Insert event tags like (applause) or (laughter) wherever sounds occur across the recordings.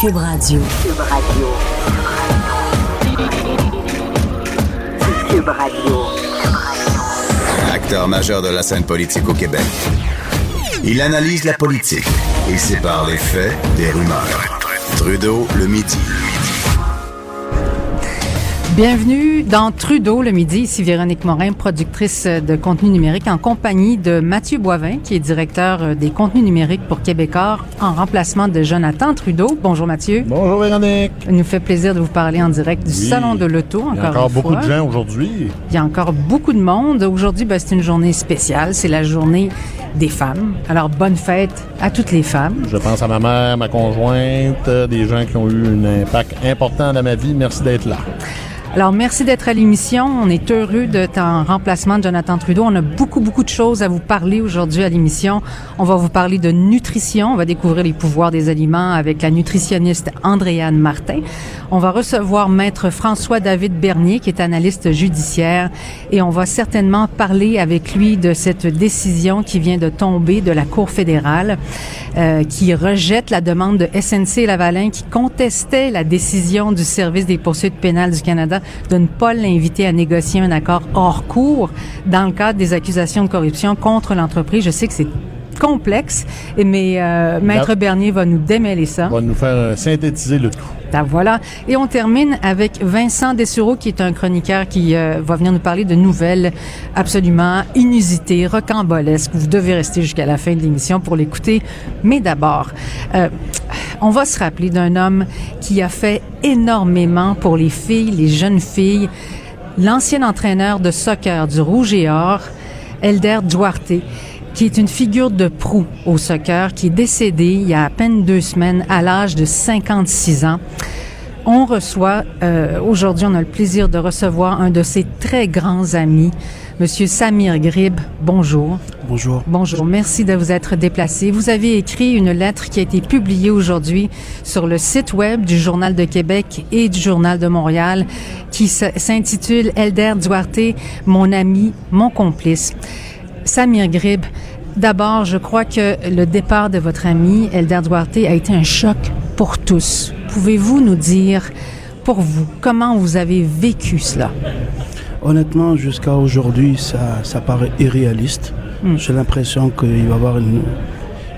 Cube Radio. Cube Radio. Cube Radio. Acteur majeur de la scène politique au Québec. Il analyse la politique et sépare les faits des rumeurs. Trudeau le midi. Bienvenue dans Trudeau le midi. Ici Véronique Morin, productrice de contenu numérique en compagnie de Mathieu Boivin, qui est directeur des contenus numériques pour Québécois en remplacement de Jonathan Trudeau. Bonjour Mathieu. Bonjour Véronique. Il nous fait plaisir de vous parler en direct du Oui. Salon de l'Auto. Encore, Il y a encore beaucoup fois. de gens aujourd'hui. Il y a encore beaucoup de monde. Aujourd'hui, ben, c'est une journée spéciale. C'est la journée des femmes. Alors, bonne fête à toutes les femmes. Je pense à ma mère, ma conjointe, euh, des gens qui ont eu un impact important dans ma vie. Merci d'être là. Alors, merci d'être à l'émission. On est heureux de en remplacement de Jonathan Trudeau. On a beaucoup, beaucoup de choses à vous parler aujourd'hui à l'émission. On va vous parler de nutrition. On va découvrir les pouvoirs des aliments avec la nutritionniste Andréane Martin. On va recevoir Maître François-David Bernier, qui est analyste judiciaire. Et on va certainement parler avec lui de cette décision qui vient de tomber de la Cour fédérale, euh, qui rejette la demande de SNC Lavalin, qui contestait la décision du Service des poursuites pénales du Canada de ne pas l'inviter à négocier un accord hors cours dans le cadre des accusations de corruption contre l'entreprise. Je sais que c'est complexe, mais euh, Maître Bernier va nous démêler ça. Va nous faire euh, synthétiser le tout. Ah, voilà. Et on termine avec Vincent Dessureau, qui est un chroniqueur qui euh, va venir nous parler de nouvelles absolument inusitées, rocambolesques. Vous devez rester jusqu'à la fin de l'émission pour l'écouter. Mais d'abord, euh, on va se rappeler d'un homme qui a fait énormément pour les filles, les jeunes filles. L'ancien entraîneur de soccer du Rouge et Or, Elder Duarte, qui est une figure de proue au soccer, qui est décédé il y a à peine deux semaines à l'âge de 56 ans. On reçoit, euh, aujourd'hui, on a le plaisir de recevoir un de ses très grands amis, Monsieur Samir Grib. Bonjour. Bonjour. Bonjour, merci de vous être déplacé. Vous avez écrit une lettre qui a été publiée aujourd'hui sur le site web du Journal de Québec et du Journal de Montréal qui s'intitule Elder Duarte, mon ami, mon complice. Samir Grib, d'abord, je crois que le départ de votre ami Elder Duarte a été un choc pour tous. Pouvez-vous nous dire, pour vous, comment vous avez vécu cela? Honnêtement, jusqu'à aujourd'hui, ça, ça paraît irréaliste. Hmm. J'ai l'impression qu'il va y avoir une,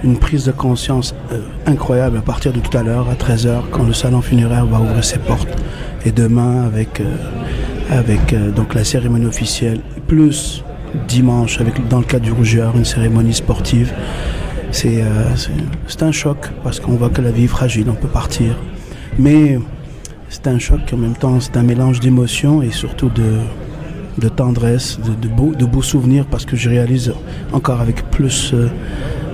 une prise de conscience euh, incroyable à partir de tout à l'heure, à 13h, quand le salon funéraire va ouvrir ses portes. Et demain, avec, euh, avec euh, donc la cérémonie officielle, plus dimanche, avec, dans le cadre du Rougeur, une cérémonie sportive. C'est euh, c'est- un choc, parce qu'on voit que la vie est fragile, on peut partir. Mais c'est un choc, en même temps, c'est un mélange d'émotions et surtout de, de tendresse, de, de, beaux, de beaux souvenirs, parce que je réalise encore avec plus euh,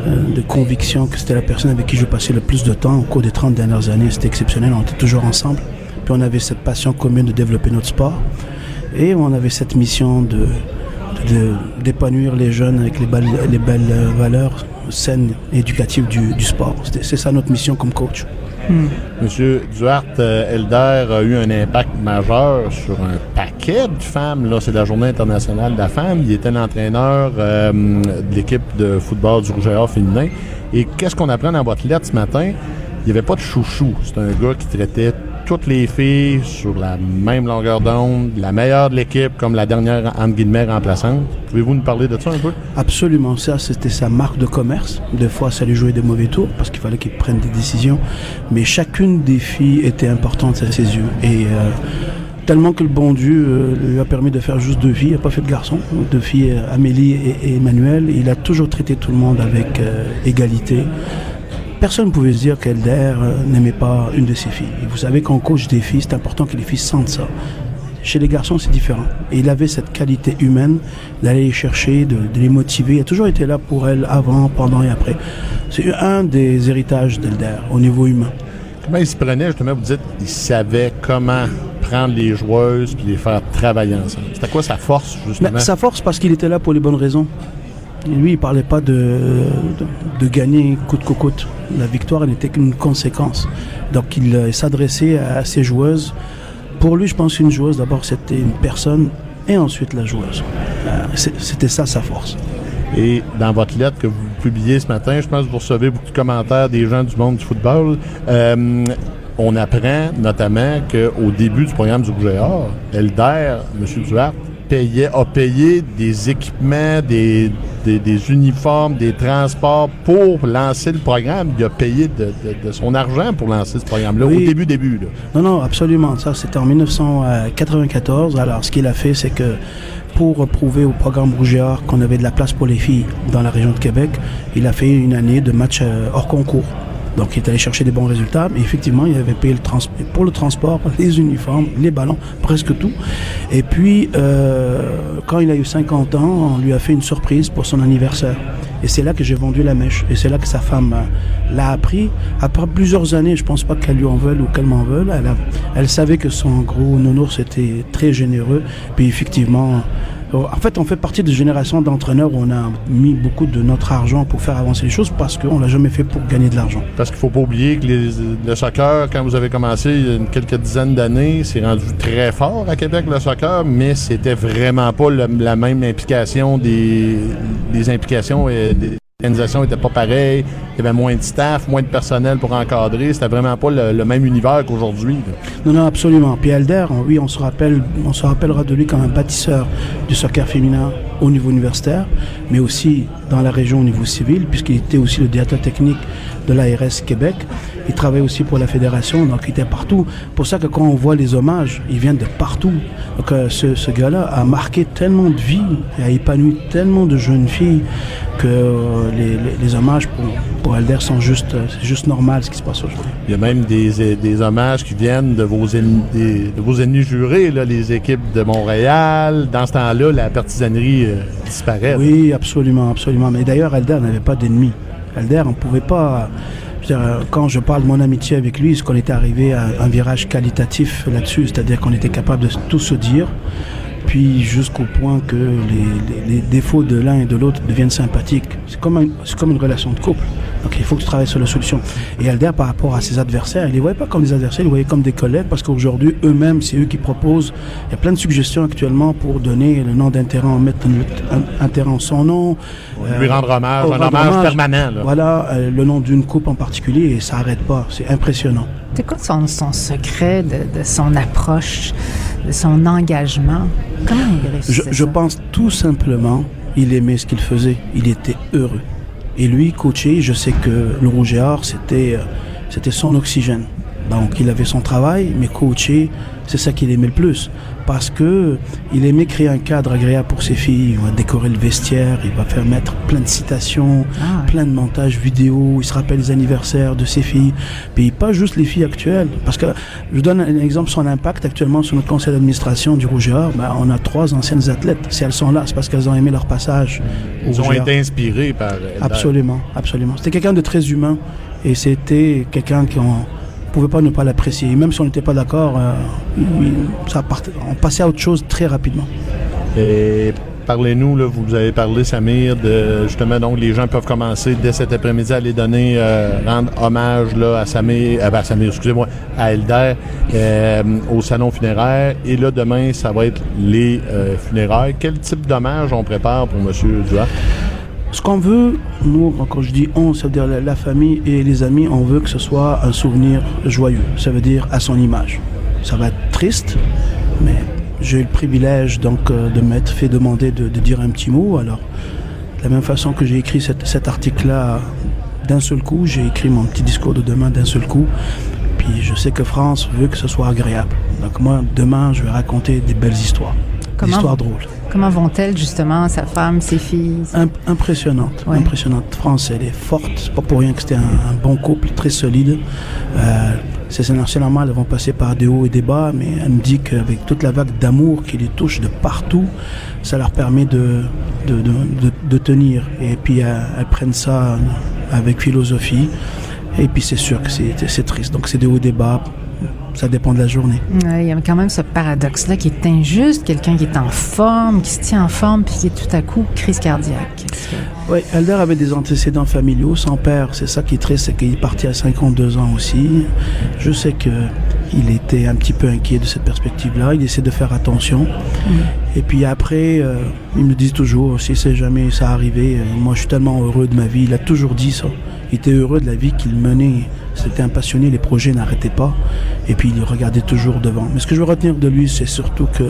euh, de conviction que c'était la personne avec qui je passais le plus de temps au cours des 30 dernières années. C'était exceptionnel, on était toujours ensemble. Puis on avait cette passion commune de développer notre sport. Et on avait cette mission de- d'épanouir les jeunes avec les, belles- les belles euh, valeurs saines et éducatives du, du sport. C'est ça notre mission comme coach. Monsieur Duarte euh, Elder a eu un impact majeur sur un paquet de femmes. Là, c'est la Journée internationale de la femme. Il était l'entraîneur euh, de l'équipe de football du Rouge et Or féminin. Et qu'est-ce qu'on apprend dans votre lettre ce matin? Il n'y avait pas de chouchou. C'est un gars qui traitait toutes les filles sur la même longueur d'onde, la meilleure de l'équipe comme la dernière, entre guillemets, remplaçante. Pouvez-vous nous parler de ça un peu? Absolument, ça c'était sa marque de commerce. Des fois, ça lui jouait des mauvais tours parce qu'il fallait qu'il prenne des décisions. Mais chacune des filles était importante à ses yeux. Et euh, tellement que le bon Dieu euh, lui a permis de faire juste deux filles, il n'a pas fait de garçons, deux filles, euh, Amélie et, Emmanuel. Il a toujours traité tout le monde avec égalité. Personne ne pouvait se dire qu'Elder euh, n'aimait pas une de ses filles. Et vous savez, quand on coach des filles, c'est important que les filles sentent ça. Chez les garçons, c'est différent. Et il avait cette qualité humaine d'aller les chercher, de, de les motiver. Il a toujours été là pour elles avant, pendant et après. C'est un des héritages d'Elder au niveau humain. Comment il se prenait, justement, vous dites, il savait comment prendre les joueuses puis les faire travailler ensemble. C'était quoi sa force, justement? Mais sa force, parce qu'il était là pour les bonnes raisons. Et lui, il parlait pas de, de, de gagner coûte que coûte. La victoire n'était qu'une conséquence. Donc, il euh, s'adressait à ses joueuses. Pour lui, je pense qu'une joueuse, d'abord, c'était une personne et ensuite la joueuse. Euh, C'était ça sa force. Et dans votre lettre que vous publiez ce matin, je pense que vous recevez beaucoup de commentaires des gens du monde du football. Euh, on apprend notamment qu'au début du programme du Or, Elder, M. Duarte, payait, a payé des équipements, des, des, des uniformes, des transports pour lancer le programme. Il a payé de, de- de son argent pour lancer ce programme-là, Oui. au début, début. Là. Non, non, absolument. Ça, c'était en 1994. Alors, ce qu'il a fait, c'est que pour prouver au programme Rougeard qu'on avait de la place pour les filles dans la région de Québec, il a fait une année de match euh, hors concours. Donc, il est allé chercher des bons résultats. Mais effectivement, il avait payé pour le transport, (laughs) les uniformes, les ballons, presque tout. Et puis, euh, quand il a eu 50 ans, on lui a fait une surprise pour son anniversaire. Et c'est là que j'ai vendu la mèche. Et c'est là que sa femme euh, l'a appris. Après plusieurs années, je pense pas qu'elle lui en veuille ou qu'elle m'en veuille. Elle, savait que son gros nounours était très généreux. Puis effectivement, euh, en fait, on fait partie de génération d'entraîneurs où on a mis beaucoup de notre argent pour faire avancer les choses parce qu'on l'a jamais fait pour gagner de l'argent. Parce qu'il faut pas oublier que le soccer, quand vous avez commencé il y a quelques dizaines d'années, c'est rendu très fort à Québec le soccer, mais c'était vraiment pas la même implication des, implications et n'étaient pas pareilles. Il y avait moins de staff, moins de personnel pour encadrer. C'était vraiment pas le, le même univers qu'aujourd'hui. Non, non, absolument. Puis Elder, oui, on se, rappelle, on se rappellera de lui comme un bâtisseur du soccer féminin au niveau universitaire, mais aussi dans la région au niveau civil, puisqu'il était aussi le directeur technique de l'ARS Québec. Il travaillait aussi pour la fédération, donc il était partout. Pour ça que quand on voit les hommages, ils viennent de partout. Donc euh, ce, ce gars-là a marqué tellement de vies et a épanoui tellement de jeunes filles que euh, les, les- les hommages pour, pour Elder sont juste, euh, c'est juste normal ce qui se passe aujourd'hui. Il y a même des, des hommages qui viennent de vos ennemis, des- de vos ennemis jurés, là, les équipes de Montréal. Dans ce temps-là, la partisanerie euh, disparaît. Oui, absolument, absolument. Mais d'ailleurs, Elder n'avait pas d'ennemis. Elder, on ne pouvait pas. Quand je parle de mon amitié avec lui, c'est qu'on était arrivé à un virage qualitatif là-dessus, c'est-à-dire qu'on était capable de tout se dire, puis jusqu'au point que les, défauts de l'un et de l'autre deviennent sympathiques. C'est comme une relation de couple. Donc il faut que tu travailles sur la solution. Et Elder, par rapport à ses adversaires, il ne les voyait pas comme des adversaires, il les voyait comme des collègues, parce qu'aujourd'hui, eux-mêmes, c'est eux qui proposent. Il y a plein de suggestions actuellement pour donner le nom d'un terrain, mettre un, un- un terrain en son nom. Lui Euh, rendre hommage, au un rendre hommage hommage. permanent. là. Voilà, euh, le nom d'une coupe en particulier, et ça n'arrête pas. C'est impressionnant. C'est quoi son, son secret de, de son approche, de son engagement? Comment il Je, réussissait je ça? pense tout simplement, il aimait ce qu'il faisait. Il était heureux. Et lui, coaché, je sais que le Or, c'était, euh, c'était son oxygène. Donc, il avait son travail, mais coaché, c'est ça qu'il aimait le plus. Parce que il aimait créer un cadre agréable pour ses filles. Il va décorer le vestiaire, il va faire mettre plein de citations, Ah ouais. plein de montages vidéo. Il se rappelle les anniversaires de ses filles. Puis pas juste les filles actuelles. Parce que je vous donne un exemple, son impact actuellement sur notre conseil d'administration du Rouge et Or. Ben, on a trois anciennes athlètes. Si elles sont là, c'est parce qu'elles ont aimé leur passage. au Ils ont été inspirés par. Absolument, absolument. C'était quelqu'un de très humain et c'était quelqu'un qu'on pouvait pas ne pas l'apprécier. Même si on n'était pas d'accord, euh, on passait à autre chose très rapidement. Et parlez-nous, vous avez parlé, Samir, de justement, donc les gens peuvent commencer dès cet après-midi à aller donner, euh, rendre hommage là, à Samir, euh, ben, Samir, excusez-moi, à Elder, au salon funéraire. Et là, demain, ça va être les funérailles. Quel type d'hommage on prépare pour M. Duarte? Ce qu'on veut, nous, quand je dis on, ça veut dire la, famille et les amis, on veut que ce soit un souvenir joyeux. Ça veut dire à son image. Ça va être triste, mais j'ai eu le privilège donc euh, de m'être fait demander de, dire un petit mot. Alors, de la même façon que j'ai écrit cet article-là d'un seul coup, j'ai écrit mon petit discours de demain d'un seul coup. Puis je sais que France veut que ce soit agréable. Donc moi, demain, je vais raconter des belles histoires. Des Comment- histoires drôles. Comment vont-elles, justement, sa femme, ses filles? Imp- impressionnante, Ouais. impressionnante. France, elle est forte. Pas pour rien que c'était un, un bon couple, très solide. Euh, c'est normal, elles vont passer par des hauts et des bas, mais elle me dit qu'avec toute la vague d'amour qui les touche de partout, ça leur permet de, de, de, de- de tenir. Et puis elles, elles prennent ça avec philosophie. Et puis c'est sûr que c'est triste. Donc c'est des hauts débats. Ça dépend de la journée. Ouais, Il y a quand même ce paradoxe-là qui est injuste. Quelqu'un qui est en forme, qui se tient en forme, puis qui est tout à coup crise cardiaque. Que- Oui, Elder avait des antécédents familiaux. Son père, c'est ça qui est triste, c'est qu'il est parti à 52 ans aussi. Je sais que il était un petit peu inquiet de cette perspective-là. Il essaie de faire attention. Et puis après, euh, il me dit toujours, si c'est jamais ça arrivé, euh, moi je suis tellement heureux de ma vie. Il a toujours dit ça. Il était heureux de la vie qu'il menait. C'était un passionné, les projets n'arrêtaient pas. Et puis il regardait toujours devant. Mais ce que je veux retenir de lui, c'est surtout que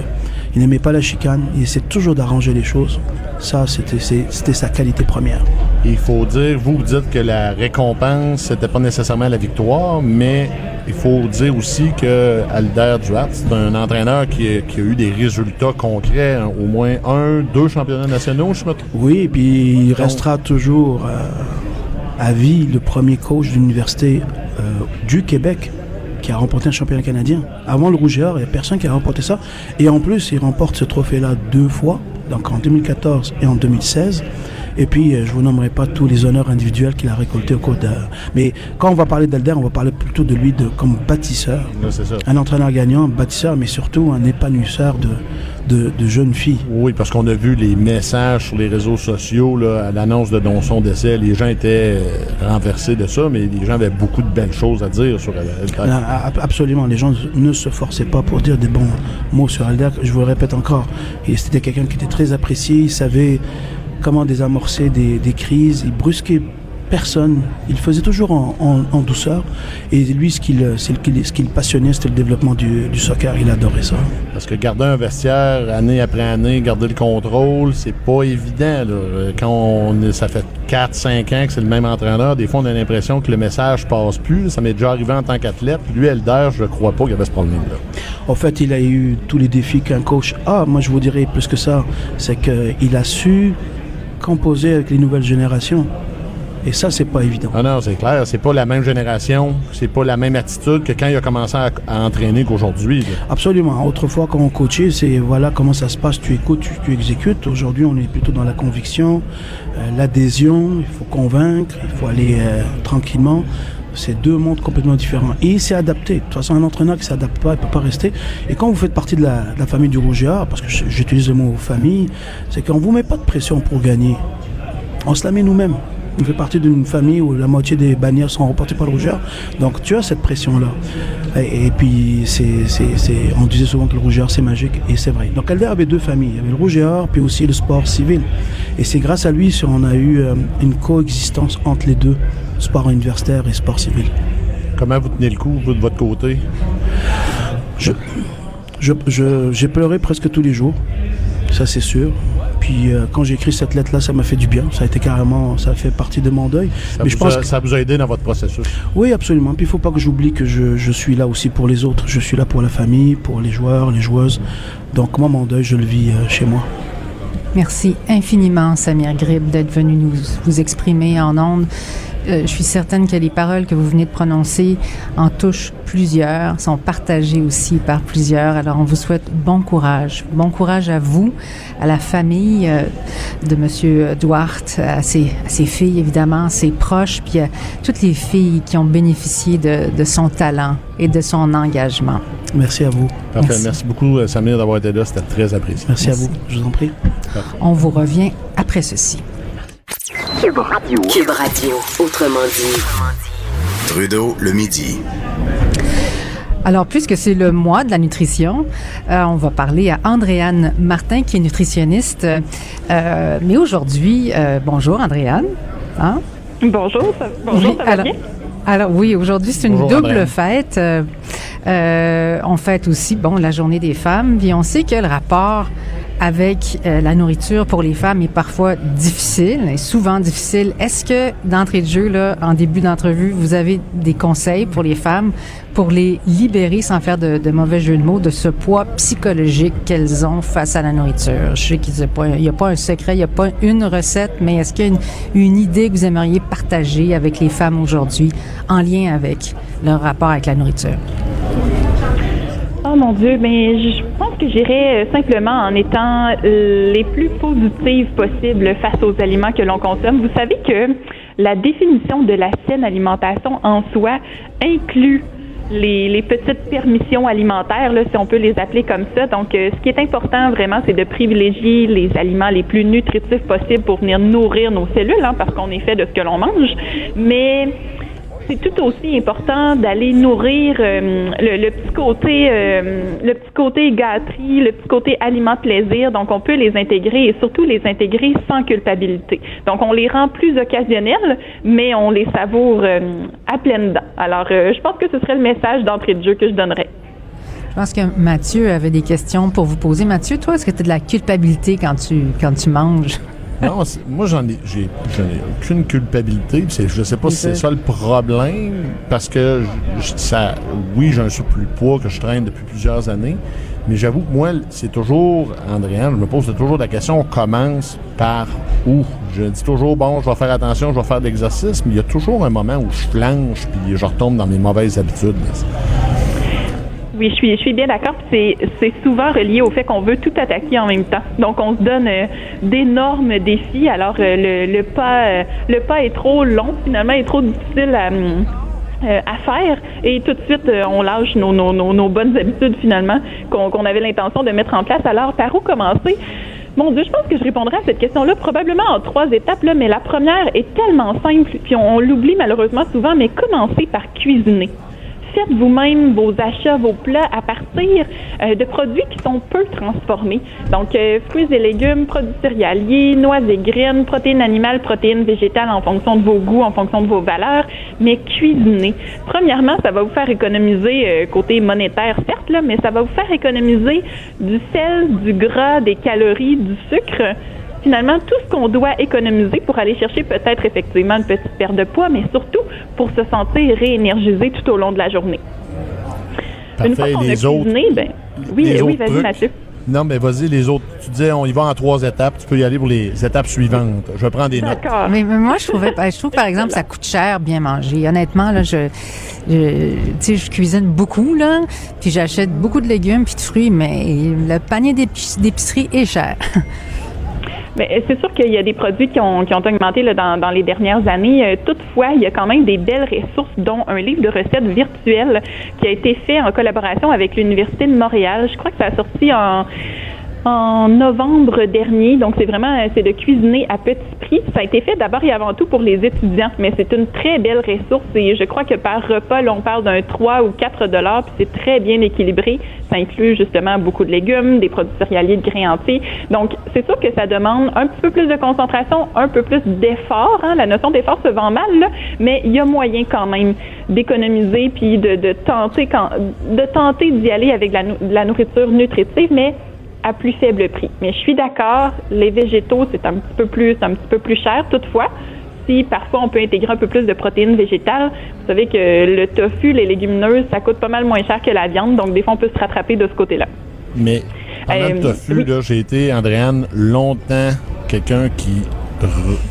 il n'aimait pas la chicane. Il essaie toujours d'arranger les choses. Ça, c'était sa qualité première. Il faut dire, vous, vous dites que la récompense, c'était pas nécessairement la victoire, mais il faut dire aussi que Alder Duarte, c'est un entraîneur qui a, qui a eu des résultats concrets, hein, au moins un, deux championnats nationaux, je me trompe. Oui, et puis il restera toujours euh, à vie le premier coach d'université euh, du Québec qui a remporté un championnat canadien. Avant le Rouge et il n'y a personne qui a remporté ça. Et en plus, il remporte ce trophée-là deux fois, donc en 2014 et en 2016. Et puis, euh, je vous nommerai pas tous les honneurs individuels qu'il a récoltés au cours de... Mais quand on va parler d'Alder, on va parler plutôt de lui de, comme bâtisseur. Ça. Un entraîneur gagnant, un bâtisseur, mais surtout un épanouisseur de, de, de jeunes filles. Oui, parce qu'on a vu les messages sur les réseaux sociaux là, à l'annonce de don son décès. Les gens étaient euh, renversés de ça, mais les gens avaient beaucoup de belles choses à dire sur Alder. Ab- Absolument, les gens ne se forçaient pas pour dire des bons mots sur Alder. Je vous le répète encore, c'était quelqu'un qui était très apprécié, il savait comment désamorcer des, des crises, il brusquait personne, il faisait toujours en, en- en douceur. Et lui, ce qu'il ce qu'il- passionnait, c'était le développement du, du soccer, il adorait ça. Parce que garder un vestiaire année après année, garder le contrôle, c'est pas évident. là. Quand on ça fait 4-5 ans que c'est le même entraîneur, des fois on a l'impression que le message passe plus. Ça m'est déjà arrivé en tant qu'athlète. Lui, Elder, je crois pas qu'il y avait ce problème-là. En fait, il a eu tous les défis qu'un coach a. Moi, je vous dirais plus que ça. C'est qu'il a su composer avec les nouvelles générations. Et ça, c'est pas évident. Ah non, c'est clair, c'est pas la même génération, c'est pas la même attitude que quand il a commencé à, à entraîner qu'aujourd'hui. Absolument. Autrefois, quand on coachait, c'est voilà comment ça se passe, tu écoutes, tu, tu exécutes. Aujourd'hui, on est plutôt dans la conviction, euh, l'adhésion, il faut convaincre, il faut aller euh, tranquillement. C'est deux mondes complètement différents. Et il s'est adapté. De toute façon, un entraîneur qui ne s'adapte pas, il ne peut pas rester. Et quand vous faites partie de la, famille du Rouge parce que j'utilise le mot famille, c'est qu'on ne vous met pas de pression pour gagner. On se la met nous-mêmes. On fait partie d'une famille où la moitié des bannières sont remportées par le rougeur. Donc tu as cette pression-là. Et, puis, c'est, on disait souvent que le rougeur, c'est magique, et c'est vrai. Donc Alder avait deux familles. Il y avait le rougeur, puis aussi le sport civil. Et c'est grâce à lui qu'on a eu euh, une coexistence entre les deux, sport universitaire et sport civil. Comment vous tenez le coup, vous, de votre côté? Je, je, je- j'ai pleuré presque tous les jours, ça c'est sûr. Puis euh, quand j'ai écrit cette lettre-là, ça m'a fait du bien. Ça a été carrément, ça a fait partie de mon deuil. Ça, Mais vous je pense a, que- ça vous a aidé dans votre processus? Oui, absolument. Puis il faut pas que j'oublie que je, je suis là aussi pour les autres. Je suis là pour la famille, pour les joueurs, les joueuses. Donc moi, mon deuil, je le vis euh, chez moi. Merci infiniment, Samir Grib, d'être venu nous vous exprimer en ondes. Euh, je suis certaine que les paroles que vous venez de prononcer en touchent plusieurs, sont partagées aussi par plusieurs. Alors, on vous souhaite bon courage. Bon courage à vous, à la famille euh, de Monsieur Duarte, à ses, à ses filles, évidemment, ses proches, puis à toutes les filles qui ont bénéficié de, de son talent et de son engagement. Merci à vous. Parfait. Merci. Merci, beaucoup, euh, Samir, d'avoir été là. C'était très apprécié. Merci, Merci. à vous. Je vous en prie. On vous revient après ceci. Cube Radio. Cube Radio, autrement dit. Trudeau, le midi. Alors, puisque c'est le mois de la nutrition, euh, on va parler à Andréane Martin, qui est nutritionniste. Euh, mais aujourd'hui, euh, bonjour Andréane. Hein? Bonjour, ça, bonjour, Oui, ça va alors, bien? alors oui, aujourd'hui c'est une Bonjour, double Andréane. fête. Euh, euh, on fête aussi, bon, la journée des femmes. Puis on sait que le rapport avec euh, la nourriture pour les femmes est parfois difficile, et souvent difficile. Est-ce que d'entrée de jeu, là, en début d'entrevue, vous avez des conseils pour les femmes pour les libérer sans faire de, de mauvais jeu de mots de ce poids psychologique qu'elles ont face à la nourriture? Je sais qu'il n'y a, a pas un secret, il n'y a pas une recette, mais est-ce qu'il y a une, une idée que vous aimeriez partager avec les femmes aujourd'hui en lien avec leur rapport avec la nourriture? Oh mon Dieu, mais je pense que j'irais euh, simplement en étant euh, les plus positives possibles face aux aliments que l'on consomme. Vous savez que la définition de la saine alimentation en soi inclut les, petites permissions alimentaires, si on peut les appeler comme ça. Donc, euh, ce qui est important vraiment, c'est de privilégier les aliments les plus nutritifs possibles pour venir nourrir nos cellules, hein, parce qu'on est fait de ce que l'on mange. Mais c'est tout aussi important d'aller nourrir euh, le, petit côté euh, le petit côté gâterie, le petit côté aliment plaisir. Donc on peut les intégrer et surtout les intégrer sans culpabilité. Donc on les rend plus occasionnels, mais on les savoure euh, à pleines dents. Alors je pense que ce serait le message d'entrée de jeu que je donnerais. Je pense que Mathieu avait des questions pour vous poser. Mathieu, toi, est-ce que tu as de la culpabilité quand tu quand tu manges? Non, moi, j'en ai, j'ai, j'en ai aucune culpabilité. je sais pas si c'est ça le problème, parce que je- ça, oui, j'ai un surplus de poids que je traîne depuis plusieurs années, mais j'avoue que moi, c'est toujours, Andréane, je me pose toujours la question, on commence par où? Je dis toujours, bon, je vais faire attention, je vais faire de l'exercice, mais il y a toujours un moment où je flanche, puis je retombe dans mes mauvaises habitudes. Oui, je suis, bien d'accord. C'est, c'est souvent relié au fait qu'on veut tout attaquer en même temps. Donc, on se donne euh, d'énormes défis. Alors, euh, le, pas, euh, le pas est trop long, finalement, est trop difficile à, faire. Et tout de suite, on lâche nos, bonnes habitudes, finalement, qu'on, avait l'intention de mettre en place. Alors, par où commencer? Mon Dieu, je pense que je répondrai à cette question-là probablement en trois étapes, mais la première est tellement simple, puis on, on l'oublie malheureusement souvent, mais commencez par cuisiner faites vous-même vos achats, vos plats à partir euh, de produits qui sont peu transformés. Donc, euh, fruits et légumes, produits céréaliers, noix et graines, protéines animales, protéines végétales en fonction de vos goûts, en fonction de vos valeurs, mais cuisiner. Premièrement, ça va vous faire économiser euh, côté monétaire, certes, là, mais ça va vous faire économiser du sel, du gras, des calories, du sucre finalement tout ce qu'on doit économiser pour aller chercher peut-être effectivement une petite perte de poids, mais surtout pour se sentir réénergisé tout au long de la journée. Une fois Parfait, qu'on les a autres. cuisiné, ben, oui, les oui, vas-y. Mathieu. Non, mais vas-y, les autres. Tu disais, on y va en trois étapes. Tu peux y aller pour les étapes suivantes. Je vais prendre des notes. D'accord. Mais, mais moi, je trouvais, ben, je trouve par (laughs) exemple, ça coûte cher bien manger. Honnêtement, là, je, je, tu sais, je cuisine beaucoup là, puis j'achète beaucoup de légumes puis de fruits, mais le panier d'épic- d'épicerie est cher. (laughs) Euh, c'est sûr qu'il y a des produits qui ont, qui ont augmenté dans, dans les dernières années. Euh, toutefois, il y a quand même des belles ressources, dont un livre de recettes virtuelles qui a été fait en collaboration avec l'Université de Montréal. Je crois que ça a sorti en en novembre dernier. Donc, c'est vraiment, euh, c'est de cuisiner à petit prix. Ça a été fait d'abord et avant tout pour les étudiants, mais c'est une très belle ressource et je crois que par repas, là, on parle d'un 3 ou 4 dollars, puis c'est très bien équilibré. Ça inclut justement beaucoup de légumes, des produits céréaliers, de grains entiers. Donc, c'est sûr que ça demande un petit peu plus de concentration, un peu plus d'effort. Hein. La notion d'effort se vend mal, là, mais il y a moyen quand même d'économiser puis de, de tenter quand, de tenter d'y aller avec la, de la nourriture nutritive, mais à plus faible prix. Mais je suis d'accord, les végétaux, c'est un petit peu plus, un petit peu plus cher. Toutefois, si parfois on peut intégrer un peu plus de protéines végétales, vous savez que le tofu, les légumineuses, ça coûte pas mal moins cher que la viande, donc des fois on peut se rattraper de ce côté-là. Mais pendant Euh, le tofu, oui. là, j'ai été, Andréane, longtemps quelqu'un qui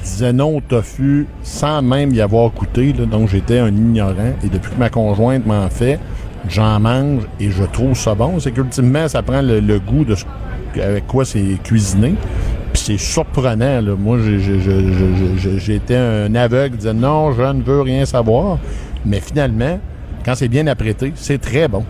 disait non au tofu sans même y avoir goûté. là. donc j'étais un ignorant. Et depuis que ma conjointe m'en fait, j'en mange et je trouve ça bon. C'est qu'ultimement, ça prend le, goût de ce- avec quoi c'est cuisiné. Puis c'est surprenant. Moi, j'étais un aveugle qui disait non, je ne veux rien savoir. Mais finalement, quand c'est bien apprêté, c'est très bon.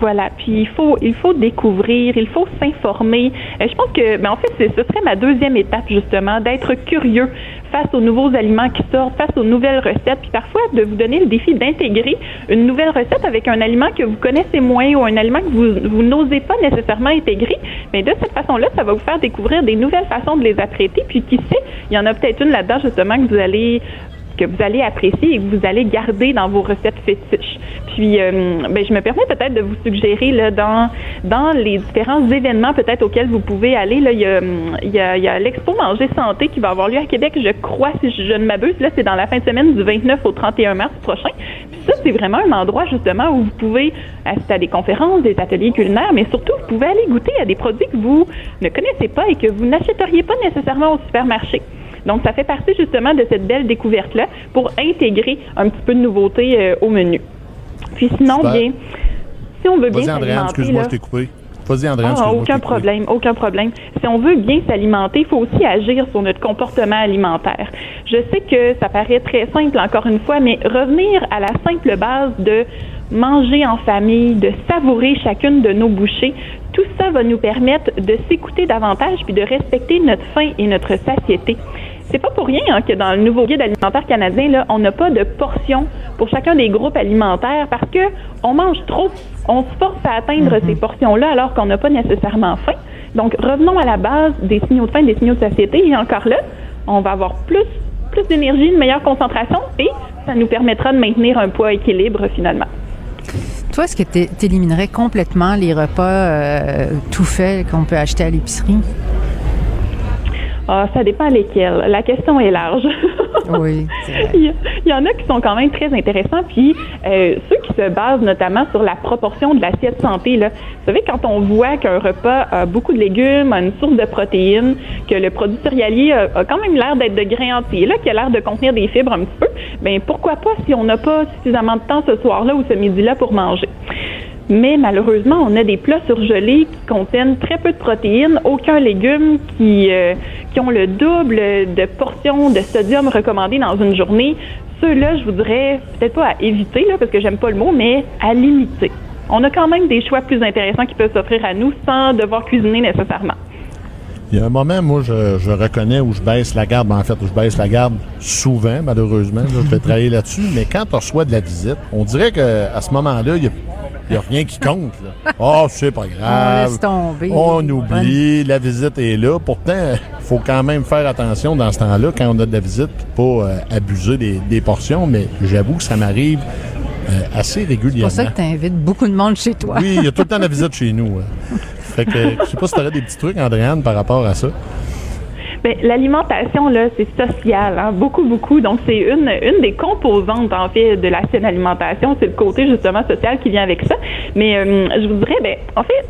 Voilà. Puis il faut, il faut découvrir, il faut s'informer. Euh, je pense que, ben en fait, ce serait ma deuxième étape justement, d'être curieux face aux nouveaux aliments qui sortent, face aux nouvelles recettes, puis parfois de vous donner le défi d'intégrer une nouvelle recette avec un aliment que vous connaissez moins ou un aliment que vous, vous n'osez pas nécessairement intégrer. Mais de cette façon-là, ça va vous faire découvrir des nouvelles façons de les apprêter. Puis qui sait, il y en a peut-être une là-dedans justement que vous allez que vous allez apprécier et que vous allez garder dans vos recettes fétiches. Puis, euh, ben, je me permets peut-être de vous suggérer là, dans dans les différents événements peut-être auxquels vous pouvez aller. Là, il y a, il y a l'expo Manger Santé qui va avoir lieu à Québec, je crois, si je, je ne m'abuse. Là, c'est dans la fin de semaine du 29 au 31 mars prochain. Puis ça, c'est vraiment un endroit justement où vous pouvez assister à des conférences, des ateliers culinaires, mais surtout, vous pouvez aller goûter à des produits que vous ne connaissez pas et que vous n'achèteriez pas nécessairement au supermarché. Donc, ça fait partie justement de cette belle découverte-là pour intégrer un petit peu de nouveauté euh, au menu. Puis sinon, Super. bien, si on veut bien Vas-y, Andréane, s'alimenter, excuse-moi, je t'ai coupé. Vas-y, André. Ah, aucun problème, aucun problème. Si on veut bien s'alimenter, il faut aussi agir sur notre comportement alimentaire. Je sais que ça paraît très simple, encore une fois, mais revenir à la simple base de manger en famille, de savourer chacune de nos bouchées, tout ça va nous permettre de s'écouter davantage puis de respecter notre faim et notre satiété. C'est pas pour rien hein, que dans le nouveau guide alimentaire canadien, là, on n'a pas de portions pour chacun des groupes alimentaires parce que on mange trop. On se force à atteindre ces portions-là alors qu'on n'a pas nécessairement faim. Donc, revenons à la base des signaux de faim, des signaux de satiété. Et encore là, on va avoir plus, plus d'énergie, une meilleure concentration et ça nous permettra de maintenir un poids équilibre finalement. Toi, est-ce que tu éliminerais complètement les repas euh, tout faits qu'on peut acheter à l'épicerie? Ah, ça dépend lesquels. La question est large. (laughs) oui. il, y, en a qui sont quand même très intéressants, puis euh, ceux qui se basent notamment sur la proportion de l'assiette santé. Là. Vous savez, quand on voit qu'un repas a beaucoup de légumes, a une source de protéines, que le produit céréalier a, quand même l'air d'être de grain entier, là, qui a l'air de contenir des fibres un petit peu, ben pourquoi pas si on n'a pas suffisamment de temps ce soir-là ou ce midi-là pour manger? Mais malheureusement, on a des plats surgelés qui contiennent très peu de protéines, aucun légume qui, euh, qui ont le double de portions de sodium recommandées dans une journée. Ceux-là, je voudrais peut-être pas à éviter, parce que j'aime pas le mot, mais à limiter. On a quand même des choix plus intéressants qui peuvent s'offrir à nous sans devoir cuisiner nécessairement. Il y a un moment, moi, je, reconnais où je baisse la garde. En fait, où je baisse la garde souvent, malheureusement. je vais travailler là-dessus. Mais quand on reçoit de la visite, on dirait qu'à ce moment-là, il y a il n'y a rien qui compte. Oh, c'est pas grave. On laisse tomber. On oublie, la visite est là. Pourtant, il faut quand même faire attention dans ce temps-là, quand on a de la visite, pas euh, abuser des, portions. Mais j'avoue que ça m'arrive euh, assez régulièrement. C'est pour ça que tu invites beaucoup de monde chez toi. oui, il y a tout le temps la visite chez nous. Fait que, je sais pas si tu aurais des petits trucs, Andréane, par rapport à ça. Ben, l'alimentation, là, c'est social, hein, beaucoup, beaucoup. Donc, c'est une, une des composantes, en fait, de la saine alimentation. C'est le côté, justement, social qui vient avec ça. Mais euh, je vous dirais, ben, en fait,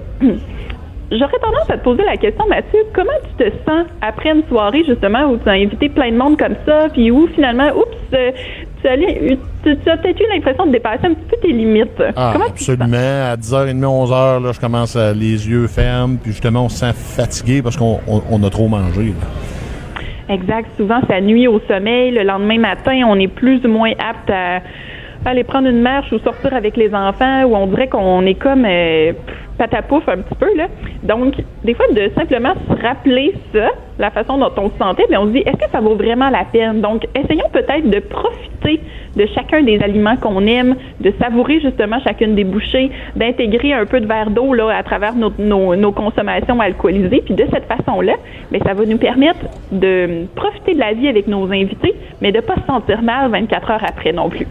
j'aurais tendance à te poser la question, Mathieu, comment tu te sens après une soirée, justement, où tu as invité plein de monde comme ça, puis où, finalement, oups, euh, tu, as peut-être eu l'impression de dépasser un petit peu tes limites. Ah, absolument. À 10h30, 11h, là, je commence à les yeux fermes, puis justement, on se sent fatigué parce qu'on a trop mangé. Exact. Souvent, ça nuit au sommeil. Le lendemain matin, on est plus ou moins apte à aller prendre une marche ou sortir avec les enfants, où on dirait qu'on est comme euh, patapouf un petit peu. Là. Donc, des fois, de simplement se rappeler ça, la façon dont on se sentait, bien, on se dit, est-ce que ça vaut vraiment la peine? Donc, essayons peut-être de profiter de chacun des aliments qu'on aime, de savourer justement chacune des bouchées, d'intégrer un peu de verre d'eau là à travers nos, nos, consommations alcoolisées. Puis de cette façon-là, mais ça va nous permettre de profiter de la vie avec nos invités, mais de pas se sentir mal 24 heures après non plus.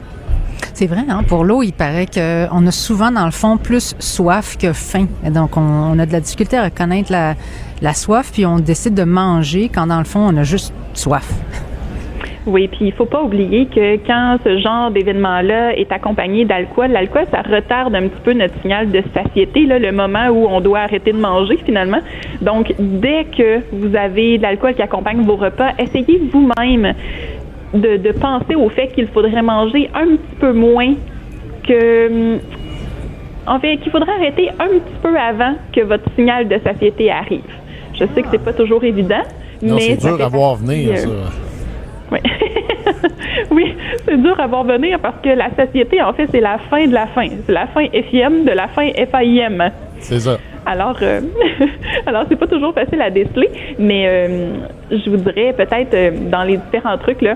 C'est vrai, hein? pour l'eau, il paraît qu'on a souvent, dans le fond, plus soif que faim. donc, on, a de la difficulté à reconnaître la, la soif, puis on décide de manger quand, dans le fond, on a juste soif. Oui, puis il faut pas oublier que quand ce genre d'événement-là est accompagné d'alcool, l'alcool, ça retarde un petit peu notre signal de satiété, le moment où on doit arrêter de manger finalement. Donc, dès que vous avez de l'alcool qui accompagne vos repas, essayez vous-même de, penser au fait qu'il faudrait manger un petit peu moins que en fait, qu'il faudrait arrêter un petit peu avant que votre signal de satiété arrive. Je sais que c'est pas toujours évident, non, mais c'est dur à voir venir, ça. Oui, (laughs) oui c'est dur à voir venir parce que la satiété, en fait, c'est la fin de la fin. C'est la fin FIM de la fin FAIM. C'est ça. Alors, euh, (laughs) alors c'est pas toujours facile à déceler, mais euh, je vous dirais peut-être euh, dans les différents trucs là,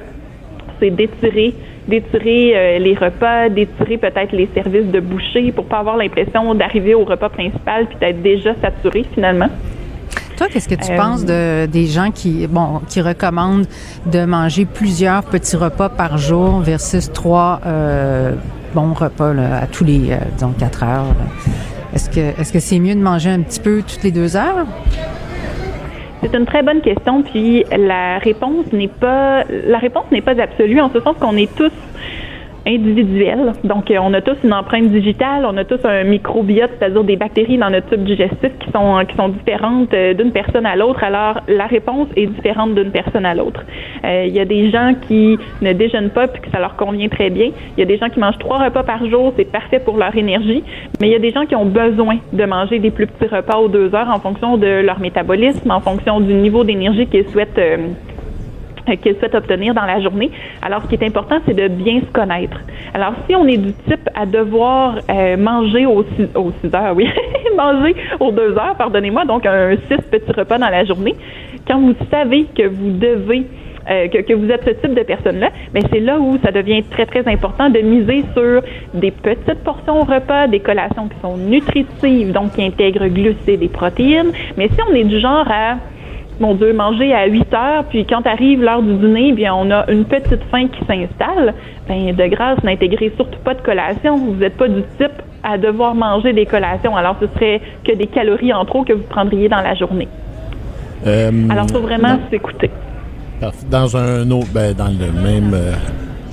c'est d'étirer d'étirer euh, les repas, d'étirer peut-être les services de boucher pour pas avoir l'impression d'arriver au repas principal puis d'être déjà saturé finalement. Toi, qu'est-ce que tu penses de des gens qui bon qui recommandent de manger plusieurs petits repas par jour versus trois euh, bons repas à tous les euh, disons quatre heures? Est-ce que est-ce que c'est mieux de manger un petit peu toutes les deux heures? C'est une très bonne question, puis la réponse n'est pas la réponse n'est pas absolue en ce sens qu'on est tous individuelle. Donc, euh, on a tous une empreinte digitale, on a tous un microbiote, c'est-à-dire des bactéries dans notre tube digestif qui sont qui sont différentes euh, d'une personne à l'autre. Alors, la réponse est différente d'une personne à l'autre. Euh, il y a des gens qui ne déjeunent pas puis que ça leur convient très bien. Il y a des gens qui mangent trois repas par jour, c'est parfait pour leur énergie. Mais il y a des gens qui ont besoin de manger des plus petits repas aux deux heures en fonction de leur métabolisme, en fonction du niveau d'énergie qu'ils souhaitent qu'ils souhaitent obtenir dans la journée. Alors, ce qui est important, c'est de bien se connaître. Alors, si on est du type à devoir euh, manger aux 6, aux heures, oui, (laughs) manger aux 2 heures, pardonnez-moi, donc un 6 petits repas dans la journée, quand vous savez que vous devez euh, que, que, vous êtes ce type de personne-là, mais c'est là où ça devient très, très important de miser sur des petites portions au repas, des collations qui sont nutritives, donc qui intègrent glucides et protéines. Mais si on est du genre à mon Dieu, manger à 8 heures, puis quand arrive l'heure du dîner, bien on a une petite faim qui s'installe, ben de grâce, n'intégrez surtout pas de collation. Vous n'êtes pas du type à devoir manger des collations. Alors, ce serait que des calories en trop que vous prendriez dans la journée. Euh, Alors, il faut vraiment s'écouter. Dans un autre, ben, dans le même euh,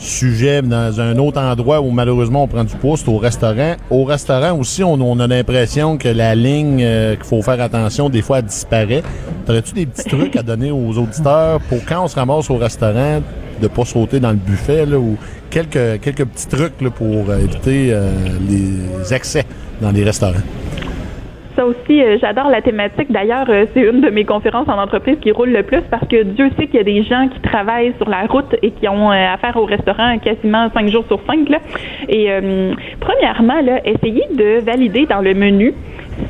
sujet dans un autre endroit où malheureusement on prend du poids, au restaurant. Au restaurant aussi, on, a l'impression que la ligne euh, qu'il faut faire attention, des fois, disparaît. Aurais-tu des petits trucs à donner aux auditeurs pour quand on se ramasse au restaurant, de pas sauter dans le buffet ou quelques, quelques petits trucs pour euh, éviter euh, les excès dans les restaurants? Ça aussi, euh, j'adore la thématique. D'ailleurs, euh, c'est une de mes conférences en entreprise qui roule le plus parce que Dieu sait qu'il y a des gens qui travaillent sur la route et qui ont euh, affaire au restaurant quasiment cinq jours sur cinq. Là. Et premièrement, là, essayez de valider dans le menu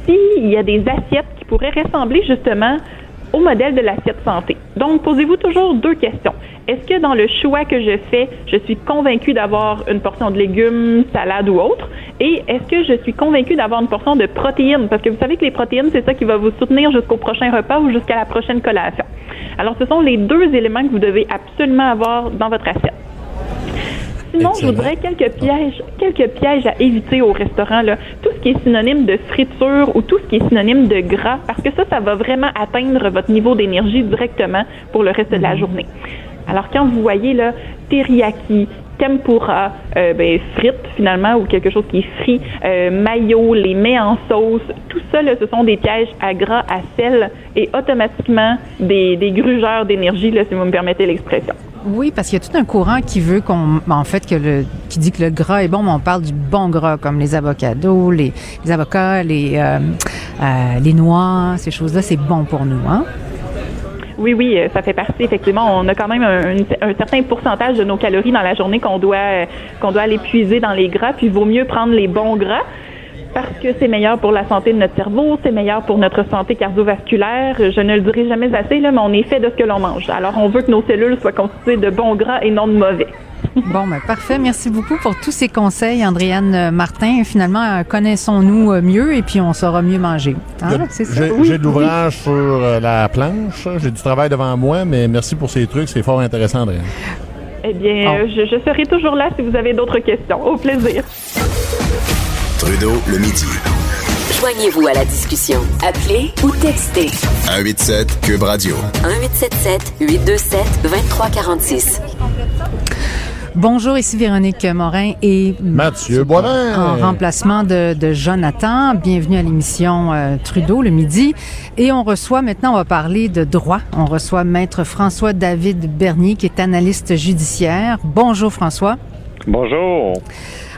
s'il y a des assiettes qui pourraient ressembler justement au modèle de l'assiette santé. Donc, posez-vous toujours deux questions. Est-ce que dans le choix que je fais, je suis convaincu d'avoir une portion de légumes, salade ou autre? Et est-ce que je suis convaincu d'avoir une portion de protéines? Parce que vous savez que les protéines, c'est ça qui va vous soutenir jusqu'au prochain repas ou jusqu'à la prochaine collation. Alors, ce sont les deux éléments que vous devez absolument avoir dans votre assiette. Sinon, je voudrais quelques pièges, quelques pièges à éviter au restaurant. Là. Tout ce qui est synonyme de friture ou tout ce qui est synonyme de gras, parce que ça, ça va vraiment atteindre votre niveau d'énergie directement pour le reste de la mhm. journée. Alors, quand vous voyez là, teriyaki, tempura, euh, ben, frites finalement ou quelque chose qui est frit, euh, mayo, les mets en sauce, tout ça, là, ce sont des pièges à gras, à sel et automatiquement des, grugeurs d'énergie, si vous me permettez l'expression. Oui, parce qu'il y a tout un courant qui veut qu'on, en fait, que le, qui dit que le gras est bon, mais on parle du bon gras, comme les avocados, les, avocats, les, euh, euh, les noix, ces choses-là, c'est bon pour nous, hein? Oui, oui, euh, ça fait partie. Effectivement, on a quand même un, un, certain pourcentage de nos calories dans la journée qu'on doit qu'on doit aller puiser dans les gras. Puis il vaut mieux prendre les bons gras parce que c'est meilleur pour la santé de notre cerveau, c'est meilleur pour notre santé cardiovasculaire. Je ne le dirai jamais assez, là, mais on est fait de ce que l'on mange. Alors, on veut que nos cellules soient constituées de bons gras et non de mauvais. (laughs) Bon, ben, parfait. Merci beaucoup pour tous ces conseils, Andréane Martin. Finalement, connaissons-nous mieux et puis on saura mieux manger. Hein? J'ai de l'ouvrage sur euh, la planche. J'ai du travail devant moi, mais merci pour ces trucs. C'est fort intéressant, Andréane. Eh bien, je, je serai toujours là si vous avez d'autres questions. Au plaisir. Trudeau, le midi. Joignez-vous à la discussion. Appelez ou textez. 187 Cube Radio. 1877 827 2346. Bonjour, ici Véronique Morin et Mathieu Boivin. En remplacement de, Jonathan. Bienvenue à l'émission euh, Trudeau le midi. Et on reçoit maintenant, on va parler de droit. On reçoit Maître François David Bernier, qui est analyste judiciaire. Bonjour François. Bonjour.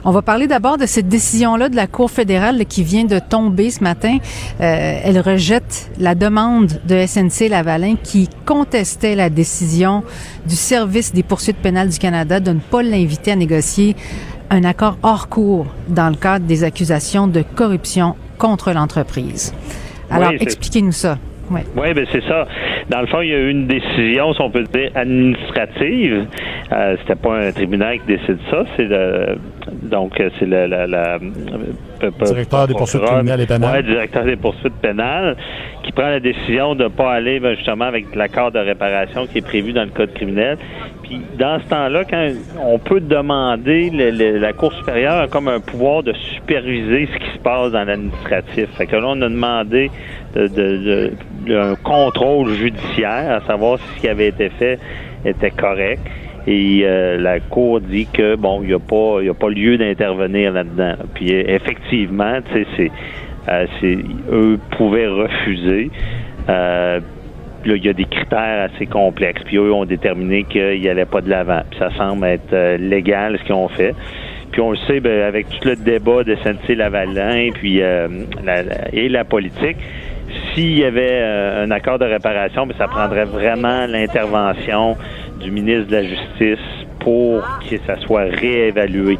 On va parler d'abord de cette décision-là de la Cour fédérale qui vient de tomber ce matin. Euh, elle rejette la demande de SNC Lavalin qui contestait la décision du service des poursuites pénales du Canada de ne pas l'inviter à négocier un accord hors cours dans le cadre des accusations de corruption contre l'entreprise. Alors, expliquez-nous ça. Oui, ouais, ben c'est ça. Dans le fond, il y a eu une décision, si on peut dire, administrative. Euh, C'était pas un tribunal qui décide ça, c'est le donc c'est le la, la, euh, directeur des poursuites criminelles et pénales. Ouais, directeur des poursuites pénales qui prend la décision de ne pas aller ben, justement avec l'accord de réparation qui est prévu dans le code criminel. Puis dans ce temps-là, quand on peut demander, la Cour supérieure comme un pouvoir de superviser ce qui se passe dans l'administratif. Fait que là, on a demandé de, un contrôle judiciaire, à savoir si ce qui avait été fait était correct. Et euh, la Cour dit que bon, il n'y a pas, il a pas lieu d'intervenir là-dedans. Puis effectivement, tu sais, c'est, euh, c'est, eux pouvaient refuser. Euh, là, il y a des critères assez complexes. Puis eux ont déterminé qu'il n'y allait pas de l'avant. Puis ça semble être euh, légal ce qu'ils ont fait. Puis on le sait, ben, avec tout le débat de SNC-Lavalin puis, euh, la- la- et la politique, s'il y avait euh, un accord de réparation, ben, ça prendrait vraiment l'intervention du ministre de la Justice pour que ça soit réévalué.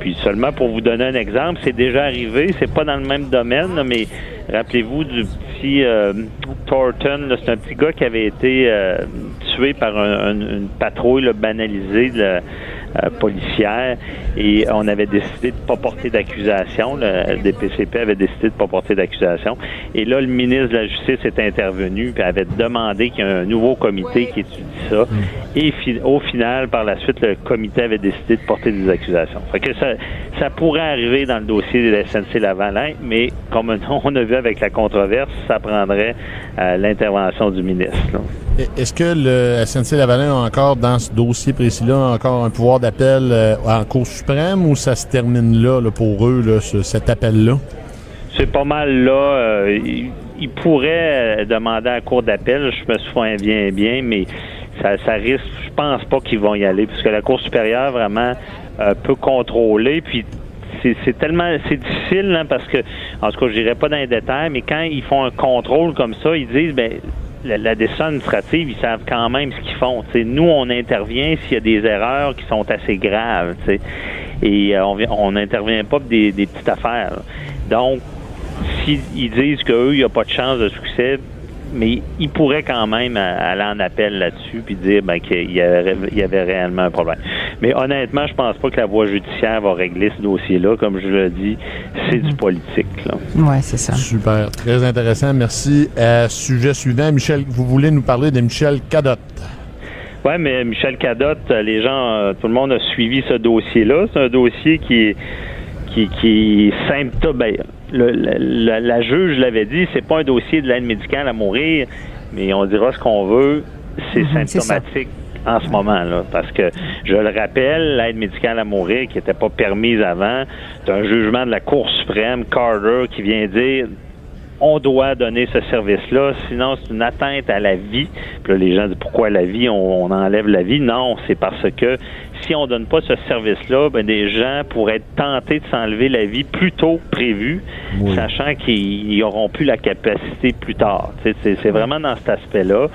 Puis seulement pour vous donner un exemple, c'est déjà arrivé, c'est pas dans le même domaine, là, mais rappelez-vous du petit euh, Thornton, là, c'est un petit gars qui avait été euh, tué par un- un- une patrouille là, banalisée euh, policière et on avait décidé de pas porter d'accusation. Le DPCP avait décidé de pas porter d'accusation. Et là, le ministre de la Justice est intervenu et avait demandé qu'il y ait un nouveau comité qui étudie ça. Et au final, par la suite, le comité avait décidé de porter des accusations. Fait que ça, ça pourrait arriver dans le dossier de la SNC Lavalin, mais comme (laughs) on a vu avec la controverse, ça prendrait euh, l'intervention du ministre. là. Est-ce que le SNC Lavalin a encore, dans ce dossier précis-là, encore un pouvoir d'appel euh, en Cour suprême ou ça se termine là, pour eux, cet appel-là? C'est pas mal là. euh, il, il pourrait euh, demander à cour d'appel, je me souviens bien, bien, mais ça, risque, je pense pas qu'ils vont y aller, parce que la Cour supérieure vraiment peut contrôler, puis c'est c'est tellement c'est difficile hein, parce que en tout cas je dirais pas dans les détails mais quand ils font un contrôle comme ça ils disent ben la, la administrative ils savent quand même ce qu'ils font nous on intervient s'il y a des erreurs qui sont assez graves tu sais. et euh, on vient- on n'intervient pas pour des, des petites affaires donc s'ils disent qu'eux, il n'y a pas de chance de succès, mais ils pourraient quand même aller en appel là-dessus puis dire ben, qu'il y, avait- il y avait réellement un problème. Mais honnêtement, je pense pas que la voie judiciaire va régler ce dossier-là. Comme je l'ai dit, c'est du politique. Là. Ouais, c'est ça. Super, très intéressant, merci. Euh, sujet suivant, Michel, vous voulez nous parler de Michel Cadotte? Ouais, mais Michel Cadotte, euh, les gens, euh, tout le monde a suivi ce dossier-là. C'est un dossier qui qui, qui est symptôme. Ben, le- la, la- la juge l'avait dit, c'est pas un dossier de l'aide médicale à mourir, mais on dira ce qu'on veut, c'est Mhm, symptomatique en ce moment là parce que je le rappelle l'aide médicale à mourir qui n'était pas permise avant c'est un jugement de la Cour suprême Carter qui vient dire on doit donner ce service-là, sinon c'est une atteinte à la vie. Puis là, les gens disent pourquoi la vie, on, on enlève la vie? Non, c'est parce que si on donne pas ce service-là, ben, des gens pourraient être tentés de s'enlever la vie plus tôt que prévu, Oui. sachant qu'ils n'auront plus la capacité plus tard. C'est vraiment dans cet aspect-là.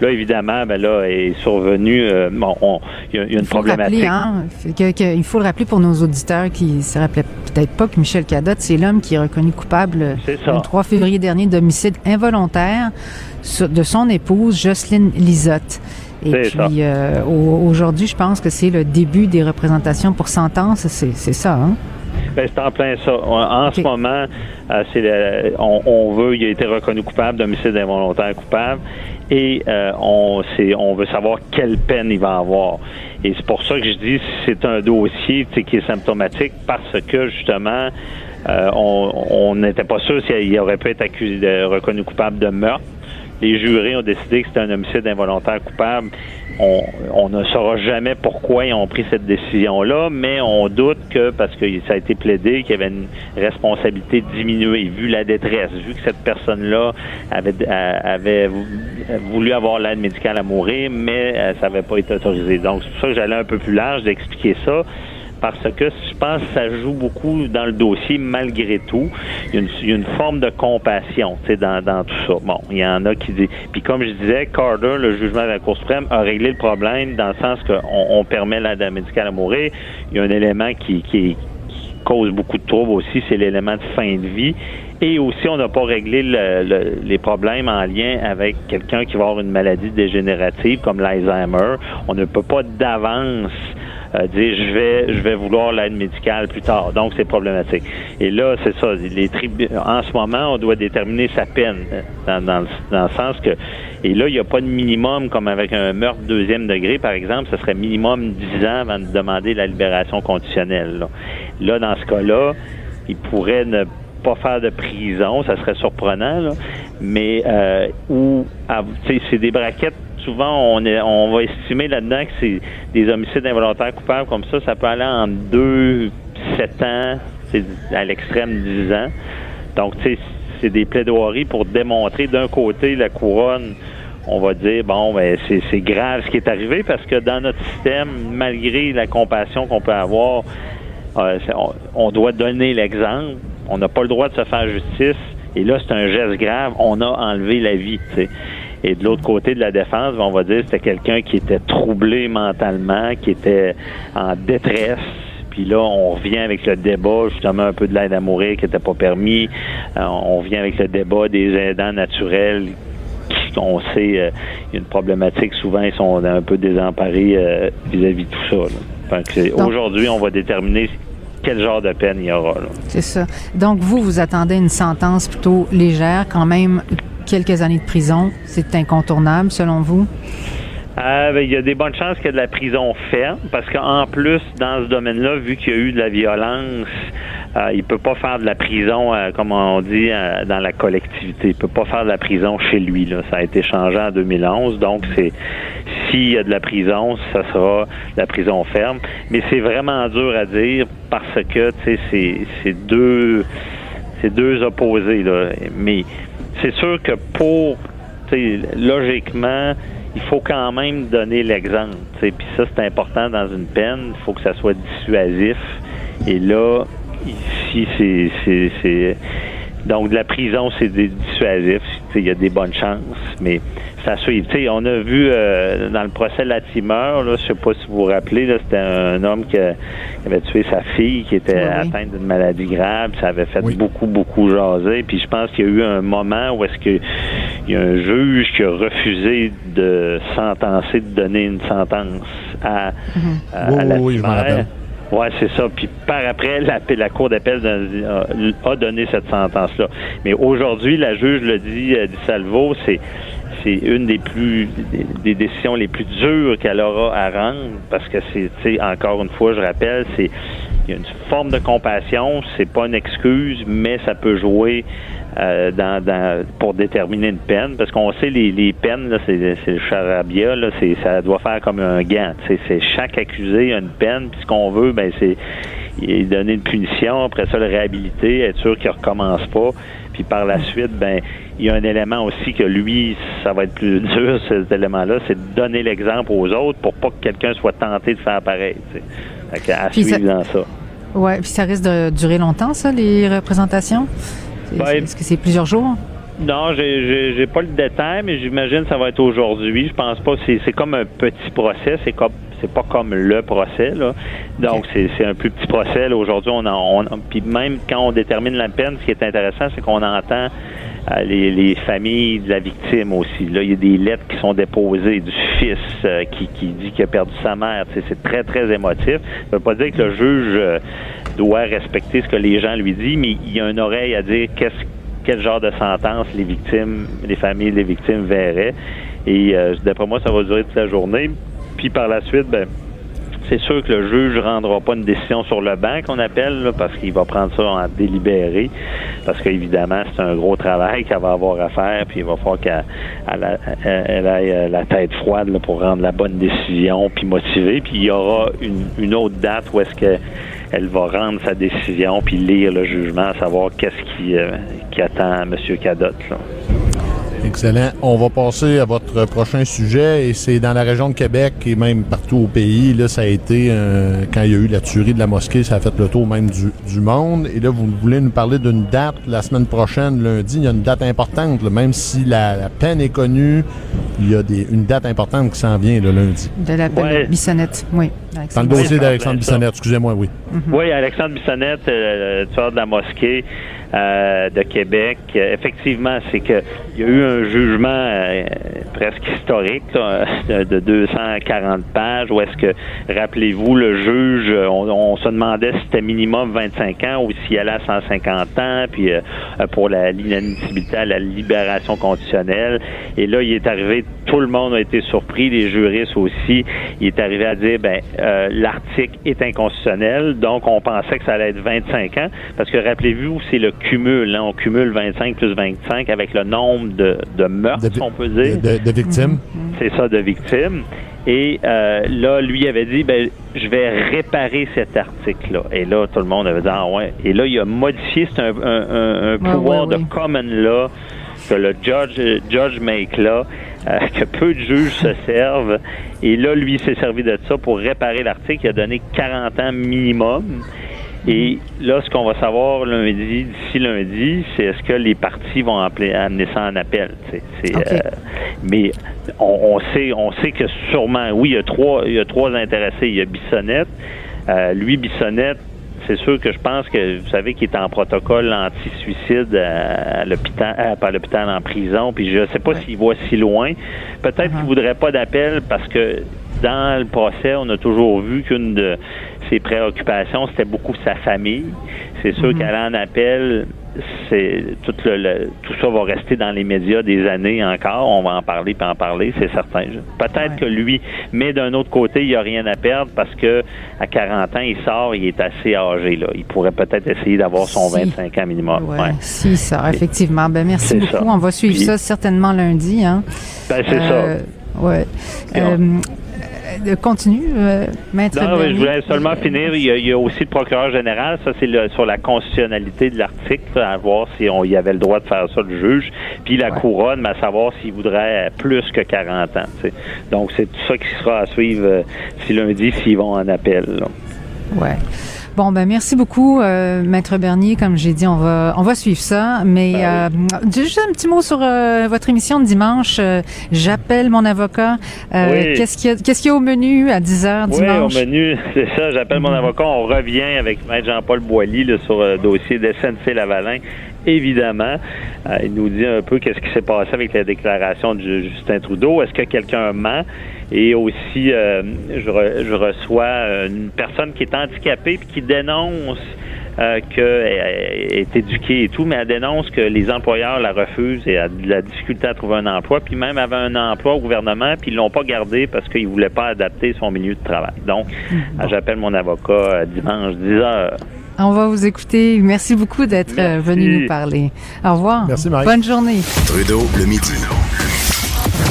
Là, évidemment, ben là, est survenu, euh, bon, on- il y, a- une Il problématique. rappeler, hein, que- que- il faut le rappeler pour nos auditeurs qui ne se rappelaient peut-être pas que Michel Cadotte, c'est l'homme qui est reconnu coupable le 3 février dernier d'homicide involontaire de son épouse Jocelyne Lisotte. Et puis euh, au- aujourd'hui, je pense que c'est le début des représentations pour sentence. C'est ça, hein? Ben, c'est en plein ça. En ce moment, euh, c'est on, on veut, il a été reconnu coupable d'homicide involontaire coupable et euh, on, on veut savoir quelle peine il va avoir. Et c'est pour ça que je dis c'est un dossier qui est symptomatique parce que justement, euh, on n'était pas sûr s'il aurait pu être accusé reconnu coupable de meurtre. Les jurés ont décidé que c'était un homicide involontaire coupable. On, on ne saura jamais pourquoi ils ont pris cette décision-là, mais on doute que, parce que ça a été plaidé, qu'il y avait une responsabilité diminuée, vu la détresse, vu que cette personne-là avait, euh, avait voulu avoir l'aide médicale à mourir, mais euh, ça n'avait pas été autorisé. Donc, c'est pour ça que j'allais un peu plus large d'expliquer ça parce que je pense que ça joue beaucoup dans le dossier malgré tout. Il y a une, forme de compassion dans, dans tout ça. Bon, il y en a qui disent... Puis comme je disais, Carter, le jugement de la Cour suprême, a réglé le problème dans le sens qu'on on permet l'aide médicale à mourir. Il y a un élément qui, cause beaucoup de troubles aussi, c'est l'élément de fin de vie. Et aussi, on n'a pas réglé le- le- les problèmes en lien avec quelqu'un qui va avoir une maladie dégénérative comme l'Alzheimer. On ne peut pas d'avance euh, dire je vais je vais vouloir l'aide médicale plus tard. Donc c'est problématique. Et là, c'est ça. Les en ce moment, on doit déterminer sa peine dans, dans, le, dans le sens que et là, il n'y a pas de minimum comme avec un meurtre deuxième degré, par exemple, ce serait minimum 10 ans avant de demander la libération conditionnelle. Là, Là, dans ce cas-là, il pourrait ne pas faire de prison, ça serait surprenant, là, mais euh, ou c'est des braquettes souvent, on, va estimer là-dedans que c'est des homicides involontaires coupables comme ça, ça peut aller en 2, 7 ans, à l'extrême 10 ans. Donc, tu sais, c'est des plaidoiries pour démontrer d'un côté la couronne on va dire, bon, ben, c'est grave ce qui est arrivé parce que dans notre système, malgré la compassion qu'on peut avoir, euh, on, doit donner l'exemple. On n'a pas le droit de se faire justice. Et là, c'est un geste grave. On a enlevé la vie. Et de l'autre côté de la défense, on va dire c'était quelqu'un qui était troublé mentalement, qui était en détresse. Puis là, on revient avec le débat, justement, un peu de l'aide à mourir qui n'était pas permis. Euh, on revient avec le débat des aidants naturels on sait, il y a une problématique, souvent, ils sont un peu désemparés euh, vis-à-vis de tout ça. Aujourd'hui, on va déterminer quel genre de peine il y aura. C'est ça. Donc, vous, vous attendez une sentence plutôt légère, quand même quelques années de prison. C'est incontournable, selon vous? Euh, ben, il y a des bonnes chances qu'il y ait de la prison ferme, parce qu'en plus, dans ce domaine-là, vu qu'il y a eu de la violence, euh, il peut pas faire de la prison, euh, comme on dit, euh, dans la collectivité. Il peut pas faire de la prison chez lui. Ça a été changé en 2011. Donc, c'est s'il y a de la prison, ça sera la prison ferme. Mais c'est vraiment dur à dire parce que, tu sais, c'est deux, deux opposés. Là. Mais c'est sûr que pour, logiquement, il faut quand même donner l'exemple. Puis ça, c'est important dans une peine. Il faut que ça soit dissuasif. Et là, Ici, c'est. Donc, de la prison, c'est dissuasif. Il y a des bonnes chances, mais ça suit. on a vu euh, dans le procès Latimer, je sais pas si vous vous rappelez, c'était un homme qui, avait tué sa fille, qui était atteinte d'une maladie grave. Ça avait fait beaucoup, beaucoup jaser. Puis je pense qu'il y a eu un moment où est-ce qu'il y a un juge qui a refusé de sentencer, de donner une sentence à, mm-hmm. Latimer. Oui, c'est ça. Puis par après, la, la Cour d'appel a donné cette sentence-là. Mais aujourd'hui, la juge le dit, euh, dit Salvo, c'est c'est une des plus des, décisions les plus dures qu'elle aura à rendre parce que c'est encore une fois je rappelle c'est il y a une forme de compassion c'est pas une excuse mais ça peut jouer euh, dans, pour déterminer une peine, parce qu'on sait les, les peines, là, c'est, le charabia, là, c'est, ça doit faire comme un gant. C'est, c'est chaque accusé a une peine, puis ce qu'on veut, ben c'est donner une punition, après ça le réhabiliter, être sûr qu'il recommence pas, puis par la suite, ben il y a un élément aussi que lui, ça va être plus (laughs) dur, cet élément-là, c'est de donner l'exemple aux autres pour pas que quelqu'un soit tenté de faire pareil. Fait à suivre dans ça. Ouais, puis ça risque de durer longtemps, ça, les représentations? Ben, est-ce que c'est plusieurs jours? Non, j'ai, pas le détail, mais j'imagine que ça va être aujourd'hui. Je pense pas. C'est, comme un petit procès. C'est comme c'est pas comme le procès là. Donc c'est, c'est un plus petit procès. Aujourd'hui, on, en, on puis même quand on détermine la peine, ce qui est intéressant, c'est qu'on entend les, les, familles de la victime aussi. Là, il y a des lettres qui sont déposées du fils euh, qui, qui dit qu'il a perdu sa mère. c'est très très émotif. Ça veut pas dire que le juge euh, doit respecter ce que les gens lui disent, mais il y a une oreille à dire quel genre de sentence les victimes, les familles des victimes verraient. Et euh, d'après moi, ça va durer toute la journée. Puis par la suite, ben, c'est sûr que le juge ne rendra pas une décision sur le banc qu'on appelle, parce qu'il va prendre ça en délibéré, parce qu'évidemment, c'est un gros travail qu'elle va avoir à faire, puis il va falloir qu'elle euh, la tête froide pour rendre la bonne décision, puis motiver. Puis il y aura une, autre date où est-ce que elle va rendre sa décision puis lire le jugement, savoir qu'est-ce qui, euh, attend M. Cadotte. Excellent. On va passer à votre prochain sujet et c'est dans la région de Québec et même partout au pays. Là, ça a été euh, quand il y a eu la tuerie de la mosquée, ça a fait le tour même du, monde. Et là, vous voulez nous parler d'une date la semaine prochaine, lundi. Il y a une date importante, même si la, peine est connue. Il y a des, une date importante qui s'en vient le lundi. De la peine Bissonnette, oui. Dans le dossier d'Alexandre Bissonnette, excusez-moi, oui. Mhm. Oui, Alexandre Bissonnette, euh, tueur de la mosquée. Euh, de Québec. effectivement, c'est qu'il y a eu un jugement euh, presque historique (laughs) de 240 pages où est-ce que, rappelez-vous, le juge, on, se demandait si c'était minimum 25 ans ou s'il allait à 150 ans, puis euh, pour l'inadmissibilité à la libération conditionnelle. Et là, il est arrivé, tout le monde a été surpris, les juristes aussi. Il est arrivé à dire, ben, l'article est inconstitutionnel, donc on pensait que ça allait être 25 ans, parce que rappelez-vous, c'est le cumule. hein. on cumule 25 plus 25 avec le nombre de, de meurtres, De on peut dire. De, de victimes. C'est ça, de victimes. Et euh, là, lui avait dit, ben, je vais réparer cet article-là. Et là, tout le monde avait dit, ah ouais. Et là, il a modifié, c'est un, un- un- un Ouais, pouvoir ouais, de common law que le judge, judge make là, euh, (laughs) que peu de juges se servent. Et là, lui, il s'est servi de ça pour réparer l'article. Il a donné 40 ans minimum. Et là, ce qu'on va savoir lundi, d'ici lundi, c'est est-ce que les partis vont appeler- amener ça en appel. euh, mais on, on sait, on sait que sûrement, oui, il y a trois, il y a trois intéressés. Il y a Bissonnette. Euh, lui, Bissonnette, c'est sûr que je pense que vous savez qu'il est en protocole anti-suicide à, à l'hôpital, pas à l'hôpital, en prison. Puis je ne sais pas s'il voit si loin. Peut-être qu'il voudrait pas d'appel parce que dans le procès, on a toujours vu qu'une de ses préoccupations, c'était beaucoup sa famille. C'est sûr qu'aller en appel, c'est tout le, le- tout ça va rester dans les médias des années encore. On va en parler puis en parler, c'est certain. Peut-être que lui, mais d'un autre côté, il n'y a rien à perdre parce que à 40 ans, il sort, il est assez âgé là. Il pourrait peut-être essayer d'avoir son Si. 25 ans minimum. Ouais, Ouais. Si, ça, effectivement. Ben, merci beaucoup. ça. On va suivre Puis- ça certainement lundi. Hein. Ben, c'est Euh, Ouais. On- Euh, euh, continue, euh, maître. Non, je voulais seulement finir. Il y, a, il y a aussi le procureur général. Ça, c'est sur la constitutionnalité de l'article, à voir si on y avait le droit de faire ça, le juge. Puis la couronne, mais à savoir s'il voudrait plus que 40 ans. Donc, c'est tout ça qui sera à suivre euh, si lundi, s'ils vont en appel. là. Ouais. Bon, ben merci beaucoup, euh, maître Bernier. Comme j'ai dit, on va on va suivre ça. Mais Ben euh, juste un petit mot sur euh, votre émission de dimanche. J'appelle mon avocat. Oui. Qu'est-ce qu'il y a y au menu à 10 heures Oui, dimanche? au menu, c'est ça. J'appelle mon avocat. On revient avec Maître Jean-Paul Boilly là, sur le dossier de SNC-Lavalin. Évidemment, Euh, il nous dit un peu qu'est-ce qui s'est passé avec la déclaration de Ju- Justin Trudeau. Est-ce que quelqu'un ment? Et aussi, euh, je, re- je reçois euh, une personne qui est handicapée puis qui dénonce euh, qu'elle est éduquée et tout, mais elle dénonce que les employeurs la refusent et a de la difficulté à trouver un emploi, puis même avait un emploi au gouvernement, puis ils l'ont pas gardé parce qu'ils voulaient pas adapter son milieu de travail. Donc, euh, j'appelle mon avocat euh, dimanche 10 heures. On va vous écouter. Merci beaucoup d'être euh, venu nous parler. Au revoir. Merci, Marie. Bonne journée. Trudeau le midi.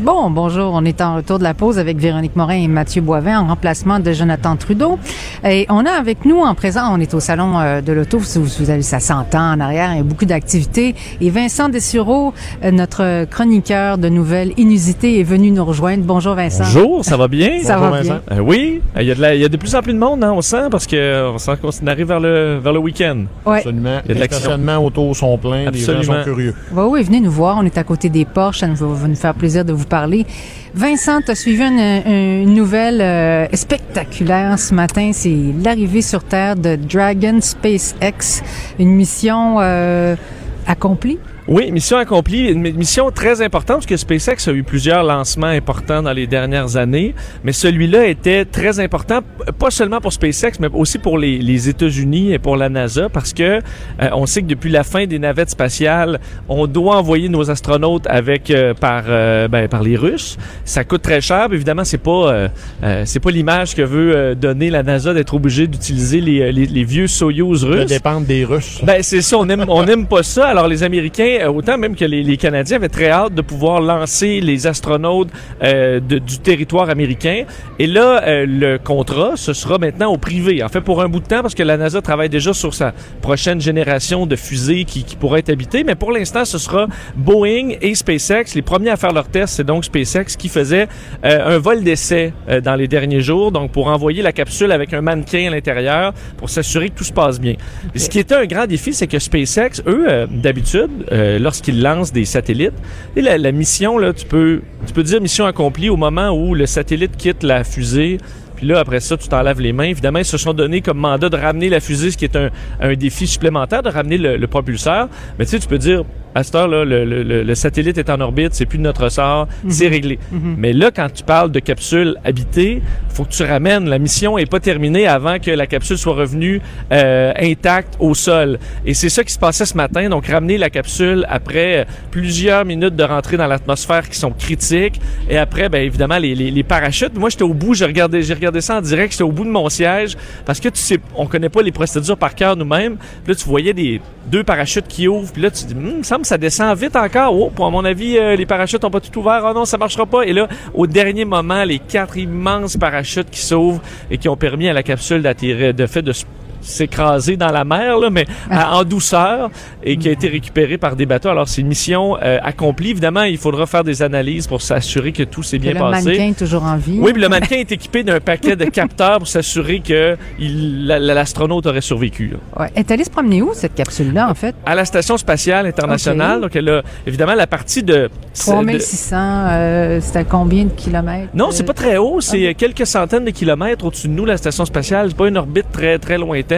Bon, bonjour. On est en retour de la pause avec Véronique Morin et Mathieu Boivin en remplacement de Jonathan Trudeau. Et on a avec nous en présent, on est au salon euh, de l'auto, vous, vous avez ça s'entend en arrière, il y a beaucoup d'activités. Et Vincent Dessureau, euh, notre chroniqueur de nouvelles inusitées, est venu nous rejoindre. Bonjour Vincent. Bonjour, ça va bien? Ça Bonjour, va bien. Vincent. Euh, oui, il y, a de la- il y a de plus en plus de monde, hein, on sent, parce que euh, on sent qu'on arrive vers le, vers le week-end. Ouais. Absolument. Il y a de Les stationnements auto sont pleins. Les gens Absolument. sont curieux. Va oui, venez nous voir. On est à côté des Porsche. Ça nous va nous faire plaisir de vous Vincent, tu as suivi une, une nouvelle euh, spectaculaire ce matin. C'est l'arrivée sur Terre de Dragon SpaceX, une mission euh, accomplie? Oui, mission accomplie, une mission très importante parce que SpaceX a eu plusieurs lancements importants dans les dernières années, mais celui-là était très important, pas seulement pour SpaceX, mais aussi pour les, les États-Unis et pour la NASA, parce que euh, on sait que depuis la fin des navettes spatiales, on doit envoyer nos astronautes avec euh, par euh, ben, par les Russes. Ça coûte très cher, puis évidemment c'est pas euh, c'est pas l'image que veut euh, donner la NASA d'être obligé d'utiliser les, les, les vieux Soyuz De russes. dépendre des Russes. Ben c'est ça, on aime on aime pas ça. Alors les Américains, euh, autant même que les, les Canadiens avaient très hâte de pouvoir lancer les astronautes euh, de- du territoire américain. Et là, euh, le contrat, ce sera maintenant au privé. En fait, pour un bout de temps, parce que la NASA travaille déjà sur sa prochaine génération de fusées qui, qui pourraient être habitées. Mais pour l'instant, ce sera Boeing et SpaceX. Les premiers à faire leur test, c'est donc SpaceX qui faisait euh, un vol d'essai euh, dans les derniers jours, donc pour envoyer la capsule avec un mannequin à l'intérieur pour s'assurer que tout se passe bien. Ce qui était un grand défi, c'est que SpaceX, eux, euh, d'habitude, euh, lorsqu'ils lancent des satellites, et la, mission, là, tu peux, tu peux dire mission accomplie au moment où le satellite quitte la fusée Puis là, après ça, tu t'enlèves les mains. Évidemment, ils se sont donné comme mandat de ramener la fusée, ce qui est un, un défi supplémentaire, de ramener le, le propulseur. Mais tu sais, tu peux dire, à cette heure-là, le, le- le- le satellite est en orbite, c'est plus de notre sort, c'est réglé. Mais là, quand tu parles de capsule habitée, faut que tu ramènes. La mission est pas terminée avant que la capsule soit revenue euh, intacte au sol. Et c'est ça qui se passait ce matin. Donc, ramener la capsule après plusieurs minutes de rentrée dans l'atmosphère qui sont critiques. Et après, ben évidemment, les, les, les parachutes. Moi, j'étais au bout. J'ai regardé, j'ai regardé ça en direct. J'étais au bout de mon siège parce que tu sais, on connaît pas les procédures par cœur nous-mêmes. Là, tu voyais des deux parachutes qui ouvrent. Puis là, tu dis, Hum, il me ça descend vite encore. Oh, pour à mon avis, euh, les parachutes ont pas tout ouvert. Oh non, ça marchera pas. Et là, au dernier moment, les quatre immenses parachutes qui s'ouvrent et qui ont permis à la capsule d'atterrir, de fait de s- s'écraser dans la mer, là, mais à- en douceur et qui a été récupéré par des bateaux. Alors, c'est une mission euh, accomplie. Évidemment, il faudra faire des analyses pour s'assurer que tout s'est bien le passé. mannequin est toujours en vie. Oui, puis le mannequin est équipé d'un paquet de (laughs) capteurs pour s'assurer que il- la- la- l'astronaute aurait survécu. là. Ouais. Elle est allée se promener où, cette capsule-là, en fait? À la station spatiale internationale, donc elle a évidemment la partie de... de- 3600, euh, c'est à combien de kilomètres? non, c'est Euh, pas très haut, c'est quelques centaines de kilomètres au-dessus de nous, la station spatiale. C'est pas une orbite très, très lointaine,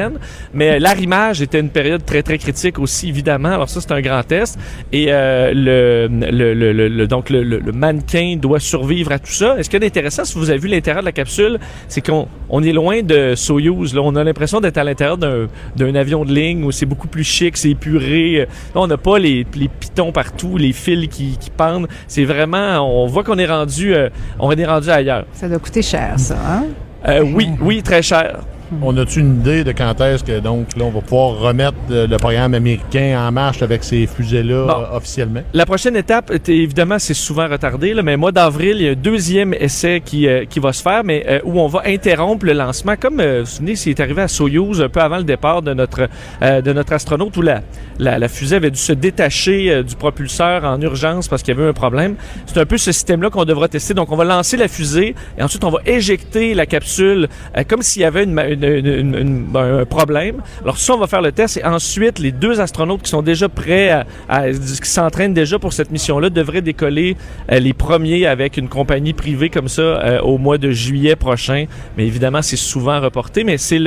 mais l'arrimage était une période très, très critique aussi, évidemment. Alors ça, c'est un grand test. Et euh, le, le, le, le- le- donc le, mannequin doit survivre à tout ça. Et ce qui est intéressant, si vous avez vu l'intérieur de la capsule, c'est qu'on on est loin de Soyuz. Là. On a l'impression d'être à l'intérieur d'un d'un avion de ligne où c'est beaucoup plus chic, c'est épuré. Là, on n'a pas les, les pitons partout, les fils qui, qui pendent. C'est vraiment... On voit qu'on est rendu... euh, on est rendu ailleurs. Ça doit coûter cher, ça, hein? Euh, oui, oui, très cher. On a-tu une idée de quand est-ce que donc là on va pouvoir remettre euh, le programme américain en marche avec ces fusées-là Bon. euh, officiellement? La prochaine étape, évidemment, c'est souvent retardé, là, mais mois d'avril, il y a un deuxième essai qui, euh, qui va se faire, mais euh, où on va interrompre le lancement, comme vous vous souvenez, c'est arrivé à Soyouz un peu avant le départ de notre de notre astronaute, où la, la, la fusée avait dû se détacher du propulseur en urgence parce qu'il y avait un problème. C'est un peu ce système-là qu'on devra tester. Donc, on va lancer la fusée et ensuite on va éjecter la capsule comme s'il y avait une, une- ben, un problème. Alors ça, on va faire le test et ensuite les deux astronautes qui sont déjà prêts, à, qui s'entraînent déjà pour cette mission-là, devraient décoller euh, les premiers avec une compagnie privée comme ça euh, au mois de juillet prochain. Mais évidemment, c'est souvent reporté, mais c'est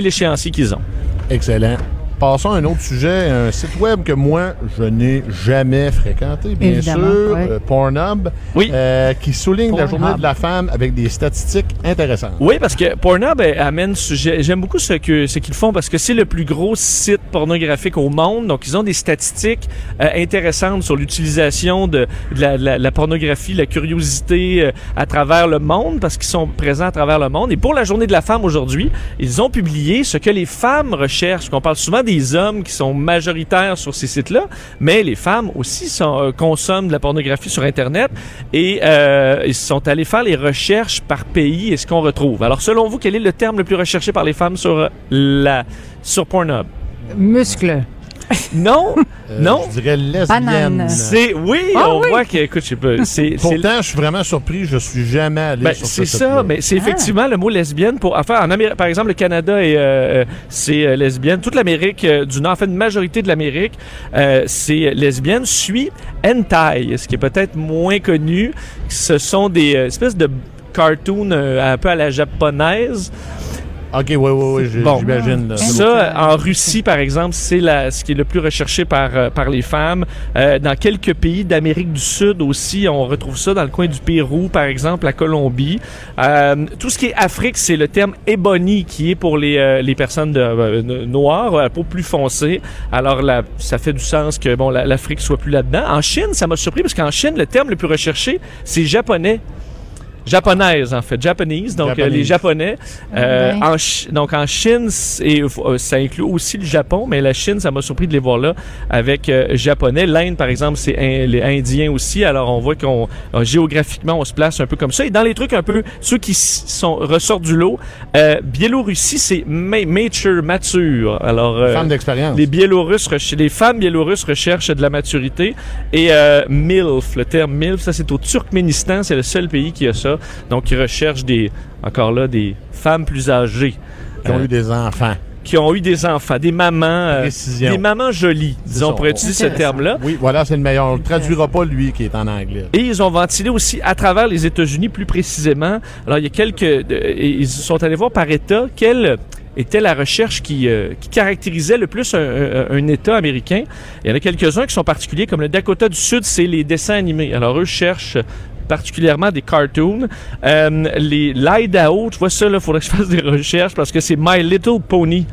l'échéancier qu'ils ont. Excellent. Passons à un autre sujet, un site web que moi, je n'ai jamais fréquenté, bien Évidemment, sûr, ouais. euh, Pornhub, Oui. euh, qui souligne la journée de la femme avec des statistiques intéressantes. Oui, parce que Pornhub euh, amène, j'aime beaucoup ce qu'ils font parce que c'est le plus gros site pornographique au monde. Donc, ils ont des statistiques euh, intéressantes sur l'utilisation de, de la, la- la pornographie, la curiosité euh, à travers le monde parce qu'ils sont présents à travers le monde. Et pour la Journée de la femme aujourd'hui, ils ont publié ce que les femmes recherchent. On parle souvent des hommes qui sont majoritaires sur ces sites-là, mais les femmes aussi euh, consomment de la pornographie sur Internet et euh, ils sont allés faire les recherches par pays et ce qu'on retrouve. Alors, selon vous, quel est le terme le plus recherché par les femmes sur euh, la sur Pornhub? Muscle. (laughs) Non, Euh, non. Je dirais lesbienne. C'est oui, Ah on oui. voit que écoute, je sais pas, c'est c'est Pourtant, je suis vraiment surpris, je suis jamais allé Ben, sur ce c'est ça, mais c'est effectivement le mot lesbienne pour enfin en Amérique par exemple le Canada est euh, euh, c'est euh, lesbienne, toute l'Amérique euh, du Nord, en fait une majorité de l'Amérique euh, c'est lesbienne suit hentai, ce qui est peut-être moins connu, ce sont des euh, espèces de cartoons euh, un peu à la japonaise. Ok, oui, oui, oui, Bon. j'imagine. Ça, en Russie, par exemple, c'est ce qui est le plus recherché par, euh, par les femmes. Euh, dans quelques pays d'Amérique du Sud aussi, on retrouve ça dans le coin du Pérou, par exemple, la Colombie. Euh, tout ce qui est Afrique, c'est le terme ebony qui est pour les, euh, les personnes de, noires, à peau plus foncée. Alors, là, ça fait du sens que bon, la- l'Afrique soit plus là-dedans. En Chine, ça m'a surpris parce qu'en Chine, le terme le plus recherché, c'est japonais. Japonaise, en fait. Japanese, donc euh, Japanese. les Japonais. Euh, Ouais. en donc en Chine, c'est- euh, ça inclut aussi le Japon, mais la Chine, ça m'a surpris de les voir là avec euh, japonais. L'Inde, par exemple, c'est in- les Indiens aussi. Alors on voit qu'on euh, géographiquement, on se place un peu comme ça. Et dans les trucs un peu, ceux qui sont ressortent du lot, euh, Biélorussie, c'est ma- mature, mature. Alors euh, Femme d'expérience. les Biélorusses, rech- les femmes biélorusses recherchent de la maturité. Et euh, MILF, le terme MILF, ça c'est au Turkménistan, c'est le seul pays qui a ça. Donc ils recherchent des, encore là, des femmes plus âgées. Qui ont Euh, eu des enfants. qui ont eu des enfants, des mamans, euh, des mamans jolies, disons, pour utiliser ce terme-là? Oui, voilà, c'est le meilleur. On ne traduira pas lui qui est en anglais. Et ils ont ventilé aussi à travers les États-Unis plus précisément. Alors il y a quelques, ils sont allés voir par État quelle était la recherche qui, euh, qui caractérisait le plus un, un- un État américain. Il y en a quelques-uns qui sont particuliers, comme le Dakota du Sud, c'est les dessins animés. Alors eux cherchent particulièrement des cartoons. Euh, les l'Idaho, tu vois ça, il faudrait que je fasse des recherches parce que c'est My Little Pony.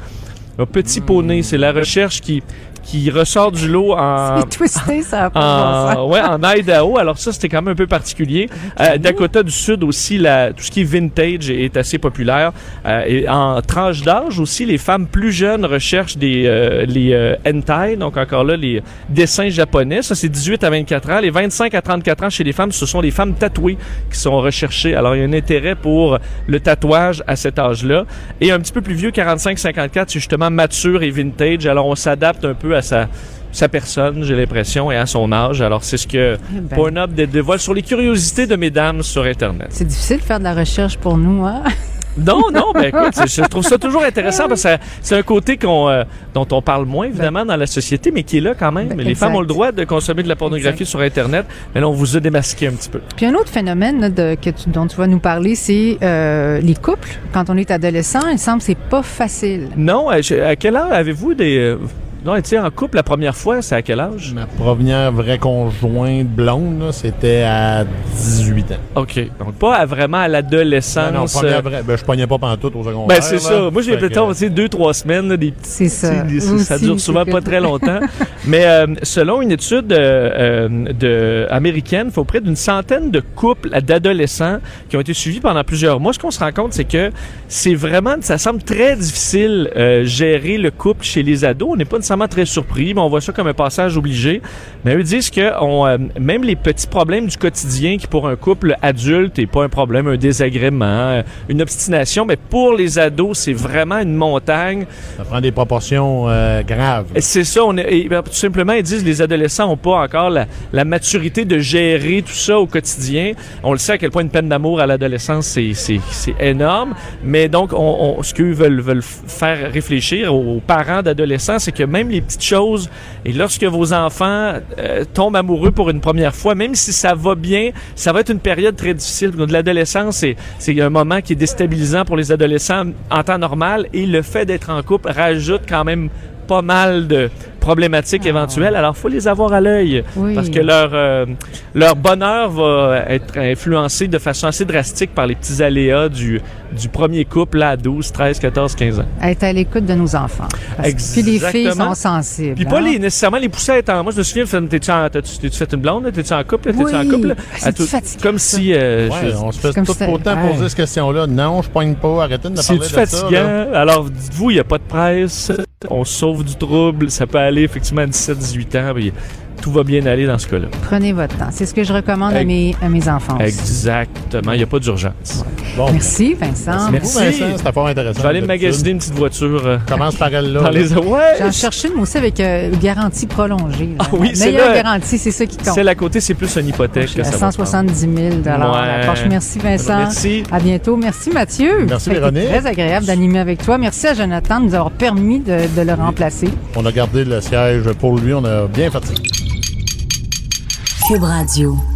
Un petit poney, c'est la recherche qui, qui ressort du lot en, (laughs) C'est twisté, ça a en, ouais, en Idaho. Alors ça, c'était quand même un peu particulier. Euh, Dakota du Sud aussi, la, tout ce qui est vintage est, est assez populaire. Euh, et en tranche d'âge aussi, les femmes plus jeunes recherchent des euh, les euh, hentai, donc encore là, les dessins japonais. Ça, c'est 18 à 24 ans. Les 25 à 34 ans chez les femmes, ce sont les femmes tatouées qui sont recherchées. Alors, il y a un intérêt pour le tatouage à cet âge-là. Et un petit peu plus vieux, 45-54, c'est justement mature et vintage. Alors, on s'adapte un peu à sa sa personne, j'ai l'impression, et à son âge. Alors, c'est ce que Eh ben. Pornhub dé- dévoile sur les curiosités de mesdames sur Internet. C'est difficile de faire de la recherche pour nous, hein? (laughs) Non, non, ben écoute, (laughs) je trouve ça toujours intéressant parce que c'est un côté qu'on, euh, dont on parle moins, évidemment, dans la société, mais qui est là quand même. Ben, les exact. femmes ont le droit de consommer de la pornographie Exact. sur Internet, mais là, on vous a démasqué un petit peu. Puis un autre phénomène là, de, que tu- dont tu vas nous parler, c'est euh, les couples. Quand on est adolescent, il semble que c'est pas facile. Non, à, à quel âge avez-vous des... euh, non, tu sais, en couple la première fois, c'est à quel âge? Ma première vraie conjointe blonde, là, c'était à 18 ans. OK. Donc, pas à- vraiment à l'adolescence. Non, non, première euh, vraie. Ben, je pognais pas pantoute au secondaire. Ben, c'est là. ça. Moi, j'ai que- peut-être, sais, deux, trois semaines, là, des petits. C'est ça. des- ça Aussi, dure souvent pas que- très (laughs) longtemps. Mais euh, selon une étude euh, de, américaine, il faut près d'une centaine de couples d'adolescents qui ont été suivis pendant plusieurs mois. Ce qu'on se rend compte, c'est que c'est vraiment, ça semble très difficile euh, gérer le couple chez les ados. On n'est pas nécessairement très surpris, mais on voit ça comme un passage obligé. Mais eux disent que on, euh, même les petits problèmes du quotidien qui pour un couple adulte n'est pas un problème, un désagrément, euh, une obstination, mais pour les ados, c'est vraiment une montagne. Ça prend des proportions euh, graves. C'est ça, on est, et, ben, tout simplement, ils disent les adolescents n'ont pas encore la, la maturité de gérer tout ça au quotidien. On le sait à quel point une peine d'amour à l'adolescence, c'est, c'est, c'est énorme. Mais donc, on, on- ce qu'eux veulent, veulent faire réfléchir aux, aux parents d'adolescents, c'est que même les petites choses, et lorsque vos enfants euh, tombent amoureux pour une première fois, même si ça va bien, ça va être une période très difficile. De l'adolescence, c'est, c'est un moment qui est déstabilisant pour les adolescents en temps normal. Et le fait d'être en couple rajoute quand même pas mal de problématiques éventuelles. Alors, faut les avoir à l'œil Oui. parce que leur euh, leur bonheur va être influencé de façon assez drastique par les petits aléas du du premier couple là, à 12, 13, 14, 15 ans. Être à l'écoute de nos enfants. Parce que- Puis les filles Exactement. sont sensibles. Puis pas hein? les, nécessairement les pousser à être en... Moi, je me souviens, t'es-tu en- fait une blonde? T'es-tu en couple? T'es-tu en Oui. couple? là? Ah, c'est À tout- fatigant, Comme ça. si... euh, Ouais, je- on se fait tout si autant poser cette question-là. Non, je pogne pas. Arrêtez de me parler de ça. fatigant? là. Alors, dites-vous, il n'y a pas de presse. On se sauve du trouble. Ça peut aller effectivement à 17, 18 ans. puis tout va bien aller dans ce cas-là. Prenez votre temps. C'est ce que je recommande à mes, à mes enfants. aussi. Exactement. Il n'y a pas d'urgence. Bon, Merci, Vincent. Merci. Merci. Vincent, c'était fort intéressant. Je vais aller me d'habitude. magasiner une petite voiture. euh, Commence par elle là. dans les... Ouais! J'en cherche une, moi aussi, avec euh, garantie prolongée. là. Ah oui, c'est Meilleure là. garantie, c'est ça qui compte. Celle à côté, c'est plus une hypothèque. Que à ça va 170 000 Ouais. la poche. Merci, Vincent. Merci. À bientôt. Merci, Mathieu. Merci, Ça a été Véronique. très agréable d'animer avec toi. Merci à Jonathan de nous avoir permis de, de le remplacer. On a gardé le siège pour lui. On a bien fait ça. Cube Radio.